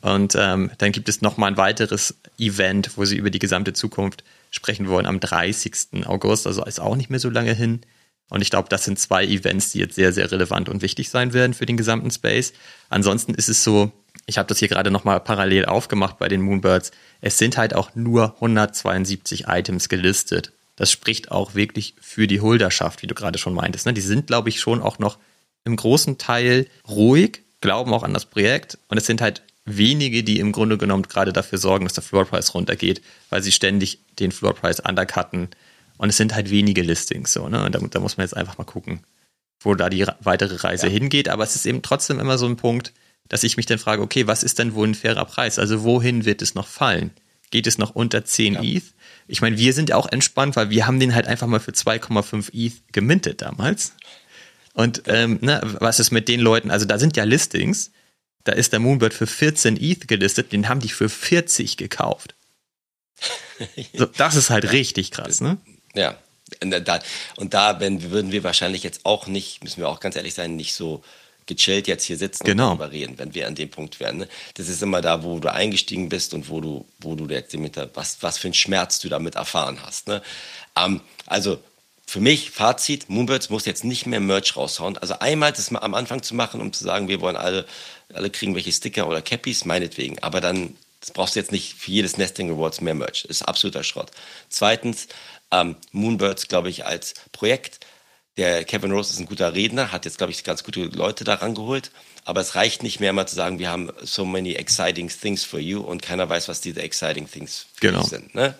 Und ähm, dann gibt es noch mal ein weiteres Event, wo sie über die gesamte Zukunft sprechen wollen am 30. August, also ist auch nicht mehr so lange hin. Und ich glaube, das sind zwei Events, die jetzt sehr, sehr relevant und wichtig sein werden für den gesamten Space. Ansonsten ist es so, ich habe das hier gerade nochmal parallel aufgemacht bei den Moonbirds, es sind halt auch nur 172 Items gelistet. Das spricht auch wirklich für die Holderschaft, wie du gerade schon meintest. Ne? Die sind, glaube ich, schon auch noch im großen Teil ruhig, glauben auch an das Projekt und es sind halt wenige, die im Grunde genommen gerade dafür sorgen, dass der Floorpreis runtergeht, weil sie ständig den Floorpreis undercutten und es sind halt wenige Listings so. Ne? Und da, da muss man jetzt einfach mal gucken, wo da die weitere Reise ja. hingeht. Aber es ist eben trotzdem immer so ein Punkt, dass ich mich dann frage, okay, was ist denn wohl ein fairer Preis? Also wohin wird es noch fallen? Geht es noch unter 10 ja. ETH? Ich meine, wir sind auch entspannt, weil wir haben den halt einfach mal für 2,5 ETH gemintet damals. Und ähm, ne, was ist mit den Leuten? Also da sind ja Listings. Da ist der Moonbird für 14 ETH gelistet, den haben die für 40 gekauft. so, das ist halt richtig krass, ne? Ja. Und da, und da wenn, würden wir wahrscheinlich jetzt auch nicht, müssen wir auch ganz ehrlich sein, nicht so gechillt jetzt hier sitzen genau. und darüber reden, wenn wir an dem Punkt wären. Ne? Das ist immer da, wo du eingestiegen bist und wo du, wo du jetzt mit was, was für einen Schmerz du damit erfahren hast. Ne? Ähm, also für mich, Fazit, Moonbirds muss jetzt nicht mehr Merch raushauen. Also einmal das mal am Anfang zu machen, um zu sagen, wir wollen alle, alle kriegen welche Sticker oder Cappies, meinetwegen. Aber dann, das brauchst du jetzt nicht für jedes Nesting Awards mehr Merch. Das ist absoluter Schrott. Zweitens, ähm, Moonbirds, glaube ich, als Projekt der Kevin Rose ist ein guter Redner, hat jetzt, glaube ich, ganz gute Leute daran geholt. Aber es reicht nicht mehr mal zu sagen, wir haben so many exciting things for you und keiner weiß, was diese exciting things genau. sind. Ne?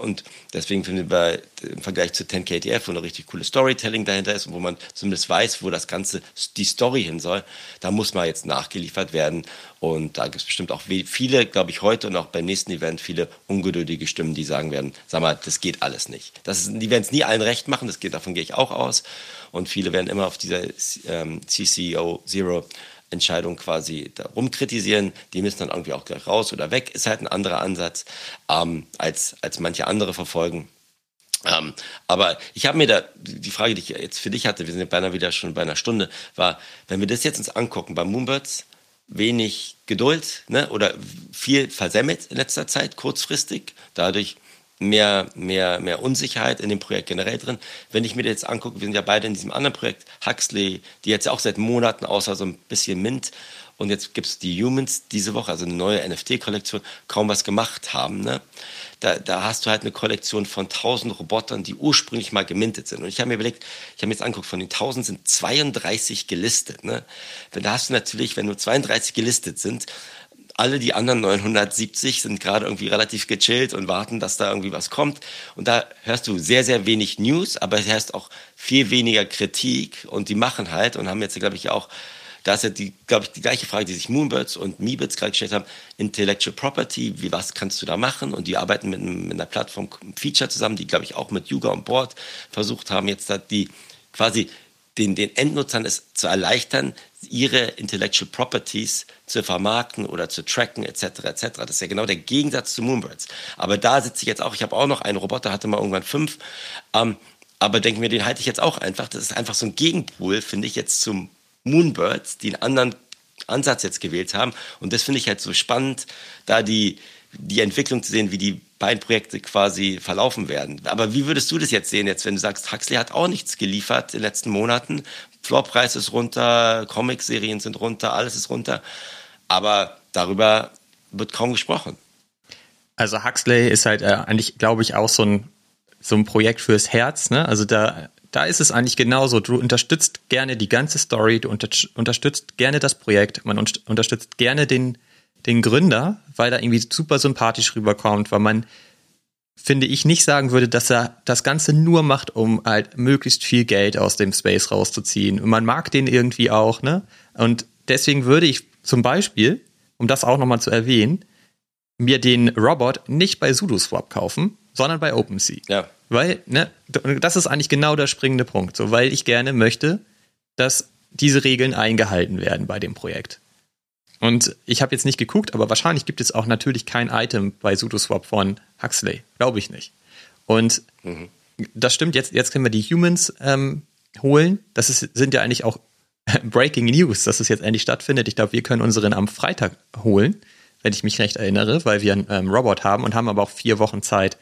Und deswegen finden wir im Vergleich zu 10KTF, wo eine richtig coole Storytelling dahinter ist und wo man zumindest weiß, wo das Ganze, die Story hin soll, da muss mal jetzt nachgeliefert werden. Und da gibt es bestimmt auch viele, glaube ich, heute und auch beim nächsten Event viele ungeduldige Stimmen, die sagen werden, sag mal, das geht alles nicht. Das ist, die werden es nie allen recht machen, das geht, davon gehe ich auch aus. Und viele werden immer auf dieser ähm, CCO Zero Entscheidung quasi darum kritisieren, die müssen dann irgendwie auch gleich raus oder weg, ist halt ein anderer Ansatz, ähm, als, als manche andere verfolgen. Ähm, aber ich habe mir da, die Frage, die ich jetzt für dich hatte, wir sind beinahe wieder schon bei einer Stunde, war, wenn wir das jetzt uns angucken, bei Moonbirds, wenig Geduld ne, oder viel versemmelt in letzter Zeit, kurzfristig, dadurch mehr, mehr, mehr Unsicherheit in dem Projekt generell drin. Wenn ich mir jetzt angucke, wir sind ja beide in diesem anderen Projekt, Huxley, die jetzt ja auch seit Monaten außer so ein bisschen Mint und jetzt gibt es die Humans diese Woche, also eine neue NFT-Kollektion, kaum was gemacht haben. Ne? Da, da hast du halt eine Kollektion von 1000 Robotern, die ursprünglich mal gemintet sind. Und ich habe mir überlegt, ich habe mir jetzt angeguckt, von den 1000 sind 32 gelistet. Ne? Da hast du natürlich, wenn nur 32 gelistet sind, alle die anderen 970 sind gerade irgendwie relativ gechillt und warten, dass da irgendwie was kommt. Und da hörst du sehr, sehr wenig News, aber es hörst auch viel weniger Kritik und die machen halt und haben jetzt, glaube ich, auch, da ist ja die, glaube ich, die gleiche Frage, die sich Moonbirds und Meebits gerade gestellt haben, Intellectual Property, wie, was kannst du da machen? Und die arbeiten mit, mit einer Plattform Feature zusammen, die, glaube ich, auch mit Yuga on Board versucht haben, jetzt da die quasi den, den Endnutzern es zu erleichtern, ihre Intellectual Properties zu vermarkten oder zu tracken etc. etc. Das ist ja genau der Gegensatz zu Moonbirds. Aber da sitze ich jetzt auch, ich habe auch noch einen Roboter, hatte mal irgendwann fünf, ähm, aber denke mir, den halte ich jetzt auch einfach. Das ist einfach so ein Gegenpol, finde ich, jetzt zum Moonbirds, die einen anderen Ansatz jetzt gewählt haben. Und das finde ich halt so spannend, da die, die Entwicklung zu sehen, wie die beiden Projekte quasi verlaufen werden. Aber wie würdest du das jetzt sehen, jetzt, wenn du sagst, Huxley hat auch nichts geliefert in den letzten Monaten, Floorpreis ist runter, Comic-Serien sind runter, alles ist runter, aber darüber wird kaum gesprochen. Also Huxley ist halt äh, eigentlich, glaube ich, auch so ein, so ein Projekt fürs Herz. Ne? Also da, da ist es eigentlich genauso. Du unterstützt gerne die ganze Story, du unter, unterstützt gerne das Projekt, man unterstützt gerne den, den Gründer, weil er irgendwie super sympathisch rüberkommt, weil man, finde ich, nicht sagen würde, dass er das Ganze nur macht, um halt möglichst viel Geld aus dem Space rauszuziehen. Und man mag den irgendwie auch, ne? Und deswegen würde ich zum Beispiel, um das auch nochmal zu erwähnen, mir den Robot nicht bei SudoSwap kaufen, sondern bei OpenSea. Ja. Weil, ne, das ist eigentlich genau der springende Punkt. So, weil ich gerne möchte, dass diese Regeln eingehalten werden bei dem Projekt. Und ich habe jetzt nicht geguckt, aber wahrscheinlich gibt es auch natürlich kein Item bei SudoSwap von Huxley. Glaube ich nicht. Und mhm. das stimmt, jetzt, jetzt können wir die Humans ähm, holen. Das ist, sind ja eigentlich auch Breaking News, dass es jetzt endlich stattfindet. Ich glaube, wir können unseren am Freitag holen, wenn ich mich recht erinnere, weil wir einen ähm, Robot haben und haben aber auch vier Wochen Zeit,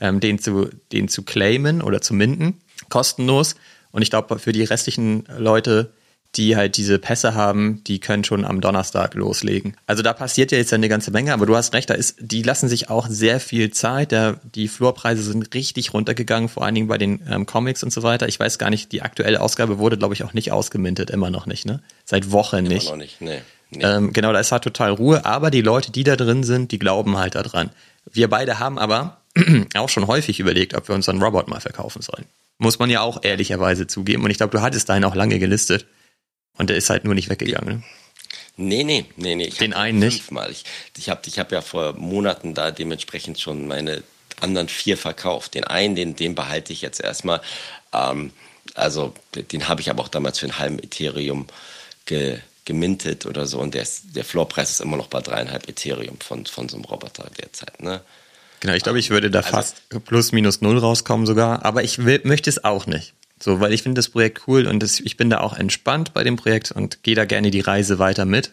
ähm, den, zu, den zu claimen oder zu minden, kostenlos. Und ich glaube, für die restlichen Leute die halt diese Pässe haben, die können schon am Donnerstag loslegen. Also da passiert ja jetzt eine ganze Menge, aber du hast recht, da ist, die lassen sich auch sehr viel Zeit. Der, die Floorpreise sind richtig runtergegangen, vor allen Dingen bei den ähm, Comics und so weiter. Ich weiß gar nicht, die aktuelle Ausgabe wurde, glaube ich, auch nicht ausgemintet, immer noch nicht, ne? Seit Wochen nicht. Immer noch nicht, nee. nee. Ähm, genau, da ist halt total Ruhe, aber die Leute, die da drin sind, die glauben halt daran. Wir beide haben aber auch schon häufig überlegt, ob wir unseren Robot mal verkaufen sollen. Muss man ja auch ehrlicherweise zugeben. Und ich glaube, du hattest deinen auch lange gelistet. Und der ist halt nur nicht weggegangen. Ne? Nee, nee, nee, nee. Ich Den einen nicht? Fünfmal. Ich, ich habe ich hab ja vor Monaten da dementsprechend schon meine anderen vier verkauft. Den einen, den, den behalte ich jetzt erstmal. Ähm, also den habe ich aber auch damals für einen halben Ethereum ge, gemintet oder so. Und der, der Floorpreis ist immer noch bei dreieinhalb Ethereum von, von so einem Roboter derzeit. Ne? Genau, ich glaube, ich würde da also, fast plus minus null rauskommen sogar, aber ich will, möchte es auch nicht. So, weil ich finde das Projekt cool und das, ich bin da auch entspannt bei dem Projekt und gehe da gerne die Reise weiter mit.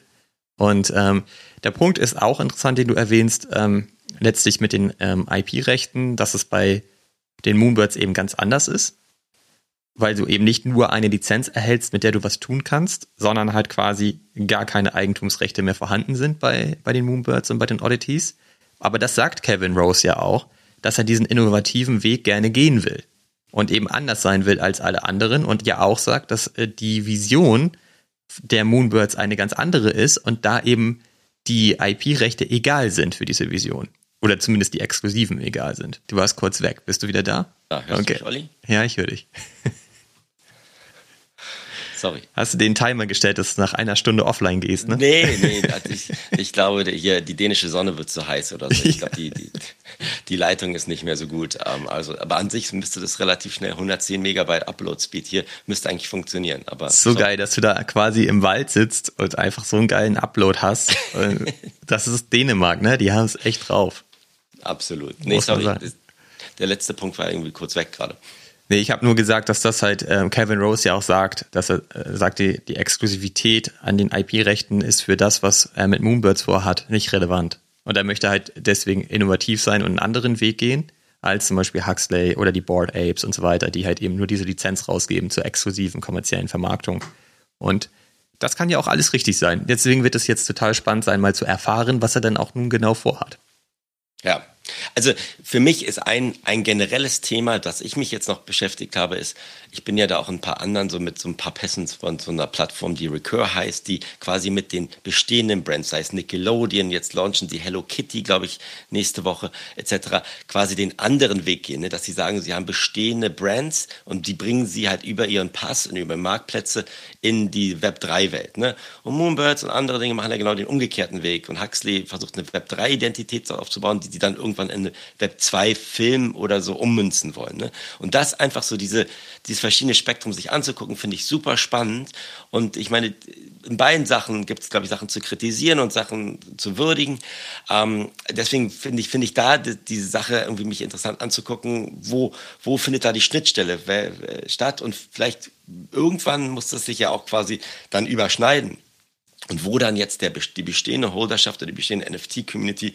Und ähm, der Punkt ist auch interessant, den du erwähnst, ähm, letztlich mit den ähm, IP-Rechten, dass es bei den Moonbirds eben ganz anders ist, weil du eben nicht nur eine Lizenz erhältst, mit der du was tun kannst, sondern halt quasi gar keine Eigentumsrechte mehr vorhanden sind bei, bei den Moonbirds und bei den Oddities. Aber das sagt Kevin Rose ja auch, dass er diesen innovativen Weg gerne gehen will und eben anders sein will als alle anderen und ja auch sagt, dass äh, die Vision der Moonbirds eine ganz andere ist und da eben die IP-Rechte egal sind für diese Vision. Oder zumindest die exklusiven egal sind. Du warst kurz weg. Bist du wieder da? Ja, hörst okay. du mich, Olli? Ja, ich höre dich. Sorry. Hast du den Timer gestellt, dass du nach einer Stunde offline gehst, ne? Nee, nee. Ich, ich glaube, hier, die dänische Sonne wird zu heiß oder so. Ich glaube, die, die, die Leitung ist nicht mehr so gut. Ähm, also, aber an sich müsste das relativ schnell 110 Megabyte Upload-Speed hier müsste eigentlich funktionieren. Aber so, so geil, dass du da quasi im Wald sitzt und einfach so einen geilen Upload hast. das ist Dänemark, ne? Die haben es echt drauf. Absolut. Nee, sorry. Der letzte Punkt war irgendwie kurz weg gerade. Nee, ich habe nur gesagt, dass das halt ähm, Kevin Rose ja auch sagt, dass er äh, sagt, die, die Exklusivität an den IP-Rechten ist für das, was er mit Moonbirds vorhat, nicht relevant. Und er möchte halt deswegen innovativ sein und einen anderen Weg gehen, als zum Beispiel Huxley oder die Board Apes und so weiter, die halt eben nur diese Lizenz rausgeben zur exklusiven kommerziellen Vermarktung. Und das kann ja auch alles richtig sein. Deswegen wird es jetzt total spannend sein, mal zu erfahren, was er denn auch nun genau vorhat. Ja, also für mich ist ein, ein generelles Thema, das ich mich jetzt noch beschäftigt habe, ist, ich bin ja da auch ein paar anderen, so mit so ein paar Passons von so einer Plattform, die Recur heißt, die quasi mit den bestehenden Brands, sei es Nickelodeon, jetzt launchen sie Hello Kitty, glaube ich, nächste Woche, etc., quasi den anderen Weg gehen, ne? dass sie sagen, sie haben bestehende Brands und die bringen sie halt über ihren Pass und über Marktplätze in die Web3-Welt. Ne? Und Moonbirds und andere Dinge machen ja genau den umgekehrten Weg und Huxley versucht eine Web3-Identität aufzubauen, die sie dann irgendwann in Web 2 Film oder so ummünzen wollen. Ne? Und das einfach so diese, dieses verschiedene Spektrum sich anzugucken, finde ich super spannend. Und ich meine, in beiden Sachen gibt es, glaube ich, Sachen zu kritisieren und Sachen zu würdigen. Ähm, deswegen finde ich, finde ich da die, diese Sache irgendwie mich interessant anzugucken, wo, wo findet da die Schnittstelle statt und vielleicht irgendwann muss das sich ja auch quasi dann überschneiden. Und wo dann jetzt der, die bestehende Holderschaft oder die bestehende NFT-Community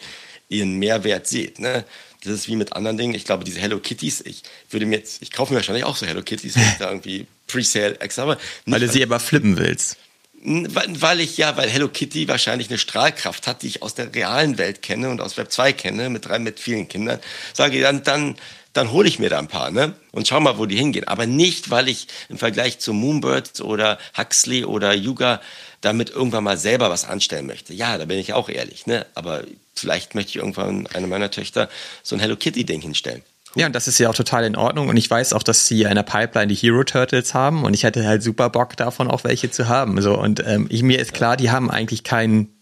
ihren Mehrwert sieht. Ne? Das ist wie mit anderen Dingen. Ich glaube, diese Hello Kitties, ich würde mir jetzt, ich kaufe mir wahrscheinlich auch so Hello Kitties, wenn ich da irgendwie Presale extra habe. Weil du sie aber flippen willst. Weil, weil ich ja, weil Hello Kitty wahrscheinlich eine Strahlkraft hat, die ich aus der realen Welt kenne und aus Web 2 kenne, mit drei, mit vielen Kindern, sage ich dann, dann, dann hole ich mir da ein paar, ne? Und schau mal, wo die hingehen. Aber nicht, weil ich im Vergleich zu Moonbirds oder Huxley oder Yuga damit irgendwann mal selber was anstellen möchte. Ja, da bin ich auch ehrlich, ne? Aber vielleicht möchte ich irgendwann einer meiner Töchter so ein Hello Kitty-Ding hinstellen. Ja, und das ist ja auch total in Ordnung. Und ich weiß auch, dass sie in der Pipeline die Hero Turtles haben. Und ich hätte halt super Bock davon auch welche zu haben. So, und ähm, ich, mir ist klar, die haben eigentlich keinen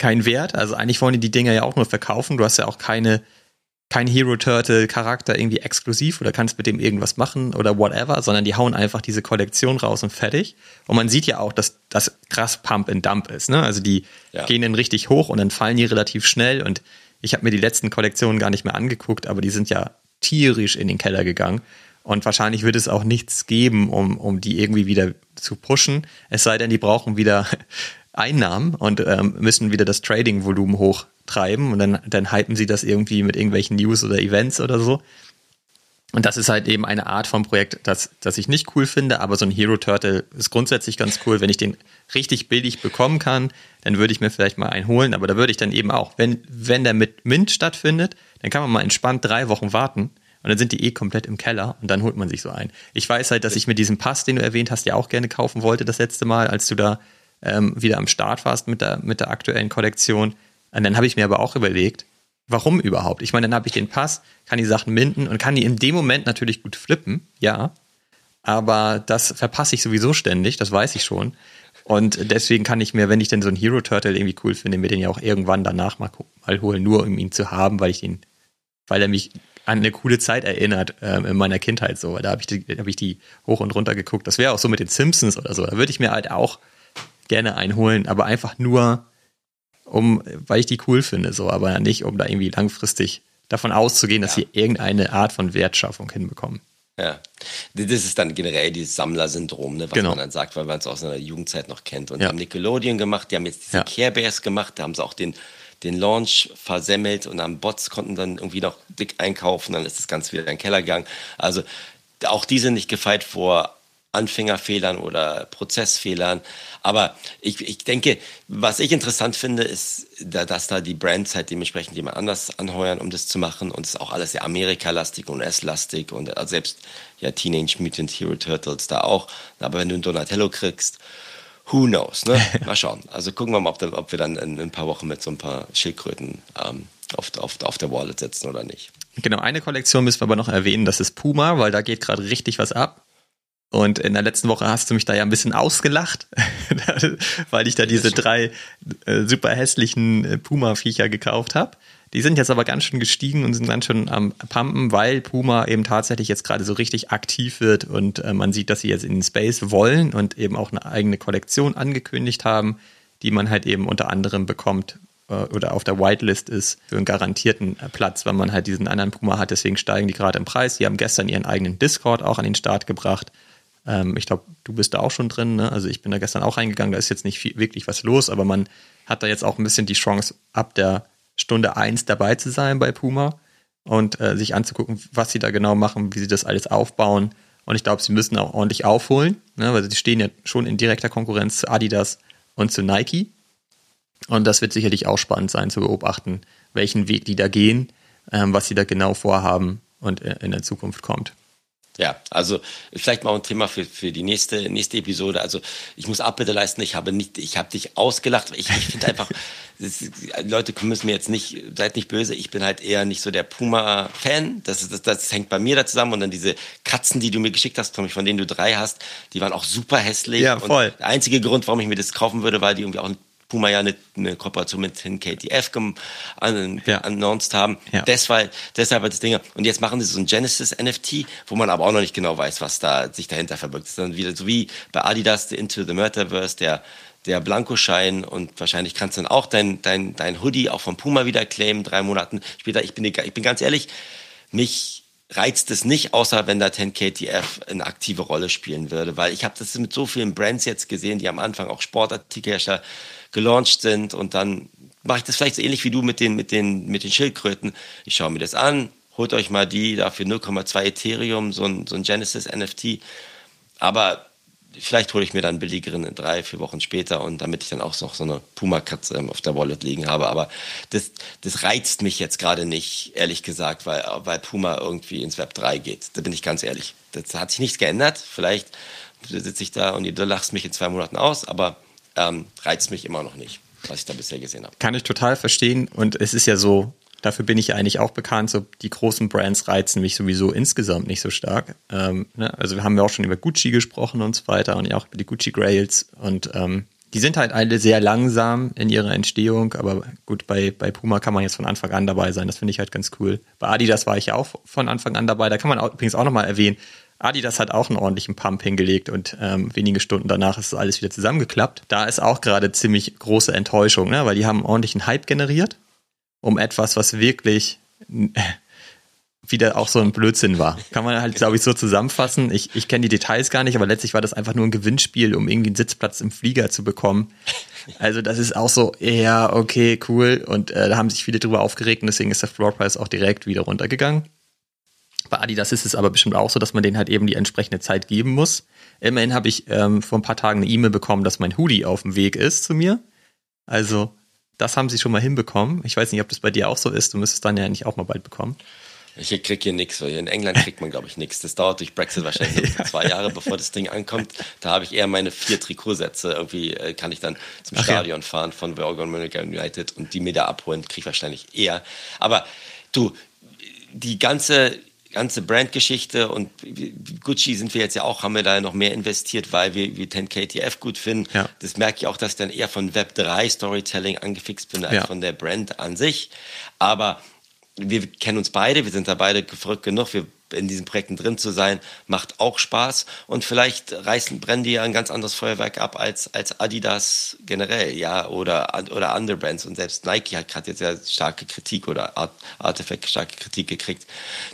keinen Wert. Also eigentlich wollen die die Dinger ja auch nur verkaufen. Du hast ja auch keine kein Hero Turtle Charakter irgendwie exklusiv oder kannst mit dem irgendwas machen oder whatever, sondern die hauen einfach diese Kollektion raus und fertig. Und man sieht ja auch, dass das krass Pump and Dump ist. Ne? Also die ja. gehen dann richtig hoch und dann fallen die relativ schnell. Und ich habe mir die letzten Kollektionen gar nicht mehr angeguckt, aber die sind ja tierisch in den Keller gegangen. Und wahrscheinlich wird es auch nichts geben, um, um die irgendwie wieder zu pushen. Es sei denn, die brauchen wieder Einnahmen und ähm, müssen wieder das Trading-Volumen hochtreiben und dann, dann hypen sie das irgendwie mit irgendwelchen News oder Events oder so. Und das ist halt eben eine Art von Projekt, das, das ich nicht cool finde, aber so ein Hero Turtle ist grundsätzlich ganz cool. Wenn ich den richtig billig bekommen kann, dann würde ich mir vielleicht mal einen holen, aber da würde ich dann eben auch, wenn, wenn der mit Mint stattfindet, dann kann man mal entspannt drei Wochen warten und dann sind die eh komplett im Keller und dann holt man sich so einen. Ich weiß halt, dass ich mit diesem Pass, den du erwähnt hast, ja auch gerne kaufen wollte das letzte Mal, als du da ähm, wieder am Start warst mit der, mit der aktuellen Kollektion. Und dann habe ich mir aber auch überlegt, warum überhaupt? Ich meine, dann habe ich den Pass, kann die Sachen minden und kann die in dem Moment natürlich gut flippen, ja. Aber das verpasse ich sowieso ständig, das weiß ich schon. Und deswegen kann ich mir, wenn ich denn so einen Hero Turtle irgendwie cool finde, mir den ja auch irgendwann danach mal, mal holen, nur um ihn zu haben, weil ich ihn, weil er mich an eine coole Zeit erinnert ähm, in meiner Kindheit so. Da habe ich, die, hab ich die hoch und runter geguckt. Das wäre auch so mit den Simpsons oder so. Da würde ich mir halt auch gerne einholen, aber einfach nur, um, weil ich die cool finde, so, aber nicht, um da irgendwie langfristig davon auszugehen, dass ja. sie irgendeine Art von Wertschaffung hinbekommen. Ja, das ist dann generell dieses Sammlersyndrom, ne, was genau. man dann sagt, weil man es aus seiner Jugendzeit noch kennt. Und ja. die haben Nickelodeon gemacht, die haben jetzt diese ja. Care Bears gemacht, da haben sie auch den, den Launch versemmelt und haben Bots konnten dann irgendwie noch dick einkaufen, dann ist das Ganze wieder in den Keller gegangen. Also auch die sind nicht gefeit vor Anfängerfehlern oder Prozessfehlern. Aber ich, ich denke, was ich interessant finde, ist, dass da die Brands halt dementsprechend jemand anders anheuern, um das zu machen. Und es ist auch alles sehr Amerika-lastig und S-lastig und selbst ja Teenage Mutant Hero Turtles da auch. Aber wenn du einen Donatello kriegst, who knows, ne? Mal schauen. Also gucken wir mal, ob, ob wir dann in, in, ein paar Wochen mit so ein paar Schildkröten ähm, auf, auf, auf der Wallet sitzen oder nicht. Genau, eine Kollektion müssen wir aber noch erwähnen, das ist Puma, weil da geht gerade richtig was ab. Und in der letzten Woche hast du mich da ja ein bisschen ausgelacht, weil ich da diese drei äh, super hässlichen äh, Puma-Viecher gekauft habe. Die sind jetzt aber ganz schön gestiegen und sind ganz schön am Pumpen, weil Puma eben tatsächlich jetzt gerade so richtig aktiv wird und äh, man sieht, dass sie jetzt in den Space wollen und eben auch eine eigene Kollektion angekündigt haben, die man halt eben unter anderem bekommt äh, oder auf der Whitelist ist für einen garantierten äh, Platz, wenn man halt diesen anderen Puma hat. Deswegen steigen die gerade im Preis. Die haben gestern ihren eigenen Discord auch an den Start gebracht ähm, ich glaube, du bist da auch schon drin. Ne? Also ich bin da gestern auch reingegangen, da ist jetzt nicht viel, wirklich was los, aber man hat da jetzt auch ein bisschen die Chance, ab der Stunde 1 dabei zu sein bei Puma und äh, sich anzugucken, was sie da genau machen, wie sie das alles aufbauen. Und ich glaube, sie müssen auch ordentlich aufholen, ne? weil sie stehen ja schon in direkter Konkurrenz zu Adidas und zu Nike. Und das wird sicherlich auch spannend sein zu beobachten, welchen Weg die da gehen, ähm, was sie da genau vorhaben und äh, in der Zukunft kommt. Ja, also vielleicht mal ein Thema für, für die nächste, nächste Episode. Also ich muss Abbitte leisten, ich habe nicht, ich habe dich ausgelacht. Ich, ich finde einfach, das, Leute müssen mir jetzt nicht, seid nicht böse, ich bin halt eher nicht so der Puma-Fan. Das, das, das hängt bei mir da zusammen. Und dann diese Katzen, die du mir geschickt hast, von denen du drei hast, die waren auch super hässlich. Ja, voll. Und der einzige Grund, warum ich mir das kaufen würde, weil die irgendwie auch Puma ja eine, eine Kooperation mit KTF an, ja. announced haben. Ja. Deshalb, deshalb das Ding. Und jetzt machen sie so ein Genesis NFT, wo man aber auch noch nicht genau weiß, was da sich dahinter verbirgt. Das ist dann wieder so wie bei Adidas the Into the Metaverse, der der Blankoschein und wahrscheinlich kannst du dann auch dein, dein, dein Hoodie auch von Puma wieder claimen, drei Monaten später. Ich bin, ich bin ganz ehrlich, mich reizt es nicht, außer wenn da 10KTF eine aktive Rolle spielen würde, weil ich habe das mit so vielen Brands jetzt gesehen, die am Anfang auch Sportartikelhersteller gelauncht sind und dann mache ich das vielleicht so ähnlich wie du mit den, mit den, mit den Schildkröten. Ich schaue mir das an, holt euch mal die dafür 0,2 Ethereum, so ein, so ein Genesis NFT. Aber vielleicht hole ich mir dann billigeren in drei, vier Wochen später und damit ich dann auch noch so eine Puma-Katze auf der Wallet liegen habe. Aber das, das reizt mich jetzt gerade nicht, ehrlich gesagt, weil, weil Puma irgendwie ins Web 3 geht. Da bin ich ganz ehrlich. Das hat sich nichts geändert. Vielleicht sitze ich da und du lachst mich in zwei Monaten aus, aber ähm, reizt mich immer noch nicht, was ich da bisher gesehen habe. Kann ich total verstehen. Und es ist ja so, dafür bin ich ja eigentlich auch bekannt, so die großen Brands reizen mich sowieso insgesamt nicht so stark. Ähm, ne? Also wir haben ja auch schon über Gucci gesprochen und so weiter und ja auch über die Gucci Grails und ähm, die sind halt alle sehr langsam in ihrer Entstehung, aber gut, bei, bei Puma kann man jetzt von Anfang an dabei sein. Das finde ich halt ganz cool. Bei Adidas war ich ja auch von Anfang an dabei. Da kann man auch, übrigens auch nochmal erwähnen, Adidas hat auch einen ordentlichen Pump hingelegt und ähm, wenige Stunden danach ist alles wieder zusammengeklappt. Da ist auch gerade ziemlich große Enttäuschung, ne? weil die haben einen ordentlichen Hype generiert, um etwas, was wirklich wieder auch so ein Blödsinn war. Kann man halt, glaube ich, so zusammenfassen. Ich, ich kenne die Details gar nicht, aber letztlich war das einfach nur ein Gewinnspiel, um irgendwie einen Sitzplatz im Flieger zu bekommen. Also das ist auch so, ja, okay, cool. Und äh, da haben sich viele drüber aufgeregt und deswegen ist der Floorpreis auch direkt wieder runtergegangen. Bei Adidas ist es aber bestimmt auch so, dass man denen halt eben die entsprechende Zeit geben muss. Immerhin habe ich ähm, vor ein paar Tagen eine E-Mail bekommen, dass mein Hoodie auf dem Weg ist zu mir. Also, das haben sie schon mal hinbekommen. Ich weiß nicht, ob das bei dir auch so ist. Du müsstest dann ja nicht auch mal bald bekommen. Ich krieg hier nichts. In England kriegt man, glaube ich, nichts. Das dauert durch Brexit wahrscheinlich ja. zwei Jahre, bevor das Ding ankommt. Da habe ich eher meine vier Trikotsätze. Irgendwie äh, kann ich dann zum Ach Stadion ja. fahren von Bergen United und die mir da abholen. Kriege ich wahrscheinlich eher. Aber du, die ganze ganze Brandgeschichte und Gucci sind wir jetzt ja auch, haben wir da noch mehr investiert, weil wir, wir 10KTF gut finden. Ja. Das merke ich auch, dass ich dann eher von Web 3 Storytelling angefixt bin als ja. von der Brand an sich. Aber wir kennen uns beide, wir sind da beide verrückt genug, wir in diesen Projekten drin zu sein, macht auch Spaß und vielleicht reißen, brennen die ja ein ganz anderes Feuerwerk ab als, als Adidas generell, ja, oder, oder andere Brands und selbst Nike hat gerade jetzt ja starke Kritik oder Art, Artifact starke Kritik gekriegt.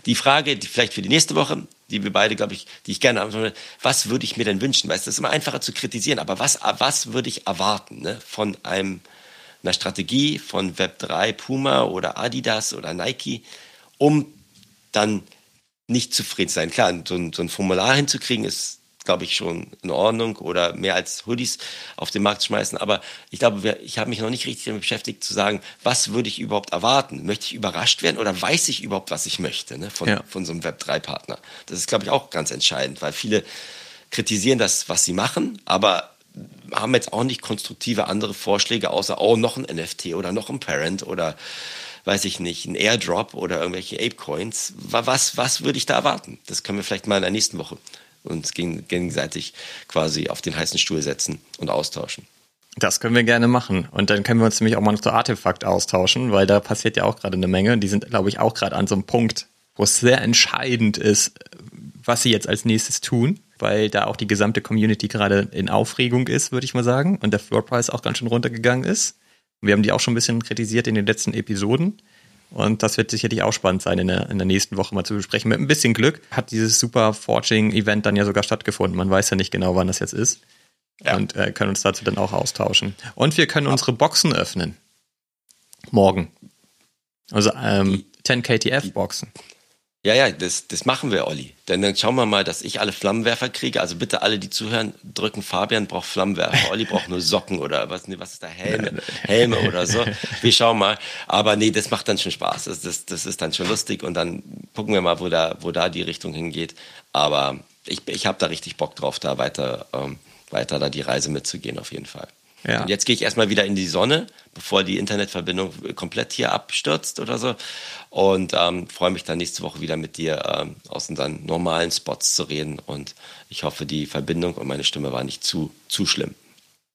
Die Frage, die vielleicht für die nächste Woche, die wir beide, glaube ich, die ich gerne antworte, was würde ich mir denn wünschen? Weißt du, das ist immer einfacher zu kritisieren, aber was, was würde ich erwarten, ne, von einem, einer Strategie von Web3, Puma oder Adidas oder Nike, um dann nicht zufrieden sein. Klar, so ein, so ein Formular hinzukriegen ist, glaube ich, schon in Ordnung oder mehr als Hoodies auf den Markt schmeißen. Aber ich glaube, ich habe mich noch nicht richtig damit beschäftigt zu sagen, was würde ich überhaupt erwarten? Möchte ich überrascht werden oder weiß ich überhaupt, was ich möchte ne, von, ja. von so einem Web3-Partner? Das ist, glaube ich, auch ganz entscheidend, weil viele kritisieren das, was sie machen, aber haben jetzt auch nicht konstruktive andere Vorschläge, außer, oh, noch ein NFT oder noch ein Parent oder weiß ich nicht, ein Airdrop oder irgendwelche Ape-Coins. Was, was würde ich da erwarten? Das können wir vielleicht mal in der nächsten Woche uns gegenseitig quasi auf den heißen Stuhl setzen und austauschen. Das können wir gerne machen. Und dann können wir uns nämlich auch mal noch zu Artefakt austauschen, weil da passiert ja auch gerade eine Menge. Die sind, glaube ich, auch gerade an so einem Punkt, wo es sehr entscheidend ist, was sie jetzt als nächstes tun, weil da auch die gesamte Community gerade in Aufregung ist, würde ich mal sagen. Und der Floor Price auch ganz schön runtergegangen ist. Wir haben die auch schon ein bisschen kritisiert in den letzten Episoden. Und das wird sicherlich auch spannend sein, in der, in der nächsten Woche mal zu besprechen. Mit ein bisschen Glück hat dieses Super Forging-Event dann ja sogar stattgefunden. Man weiß ja nicht genau, wann das jetzt ist. Ja. Und äh, können uns dazu dann auch austauschen. Und wir können unsere Boxen öffnen. Morgen. Also ähm, 10 KTF-Boxen. Ja, ja, das, das machen wir, Olli. Denn dann schauen wir mal, dass ich alle Flammenwerfer kriege. Also bitte alle, die zuhören, drücken Fabian braucht Flammenwerfer. Olli braucht nur Socken oder was, nee, was ist da? Helme, Helme oder so. Wir schauen mal. Aber nee, das macht dann schon Spaß. Das, das, das ist dann schon lustig und dann gucken wir mal, wo da, wo da die Richtung hingeht. Aber ich, ich habe da richtig Bock drauf, da weiter, ähm, weiter da die Reise mitzugehen, auf jeden Fall. Ja. Und jetzt gehe ich erstmal wieder in die Sonne, bevor die Internetverbindung komplett hier abstürzt oder so. Und ähm, freue mich dann nächste Woche wieder mit dir ähm, aus unseren normalen Spots zu reden. Und ich hoffe, die Verbindung und meine Stimme war nicht zu, zu schlimm.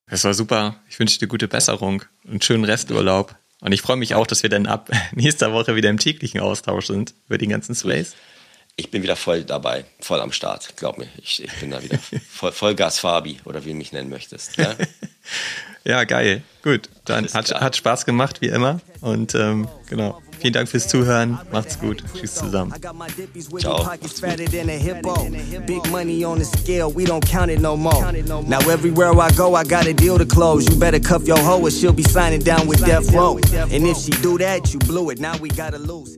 Das war super. Ich wünsche dir gute Besserung und schönen Resturlaub. Und ich freue mich auch, dass wir dann ab nächster Woche wieder im täglichen Austausch sind über den ganzen Space. Ich bin wieder voll dabei, voll am Start, glaub mir. Ich, ich bin da wieder voll, Vollgas Fabi oder wie du mich nennen möchtest. Ja? ja, geil. Gut, dann hat, hat Spaß gemacht, wie immer. Und ähm, genau. Vielen Dank fürs Zuhören. Macht's gut. Tschüss zusammen. Ciao. Big money on the scale, we don't count it no more. Now everywhere I go, I got a deal to close. You better cuff your hoe or she'll be signing down with Death Row. And if she do that, you blew it. Now we gotta lose.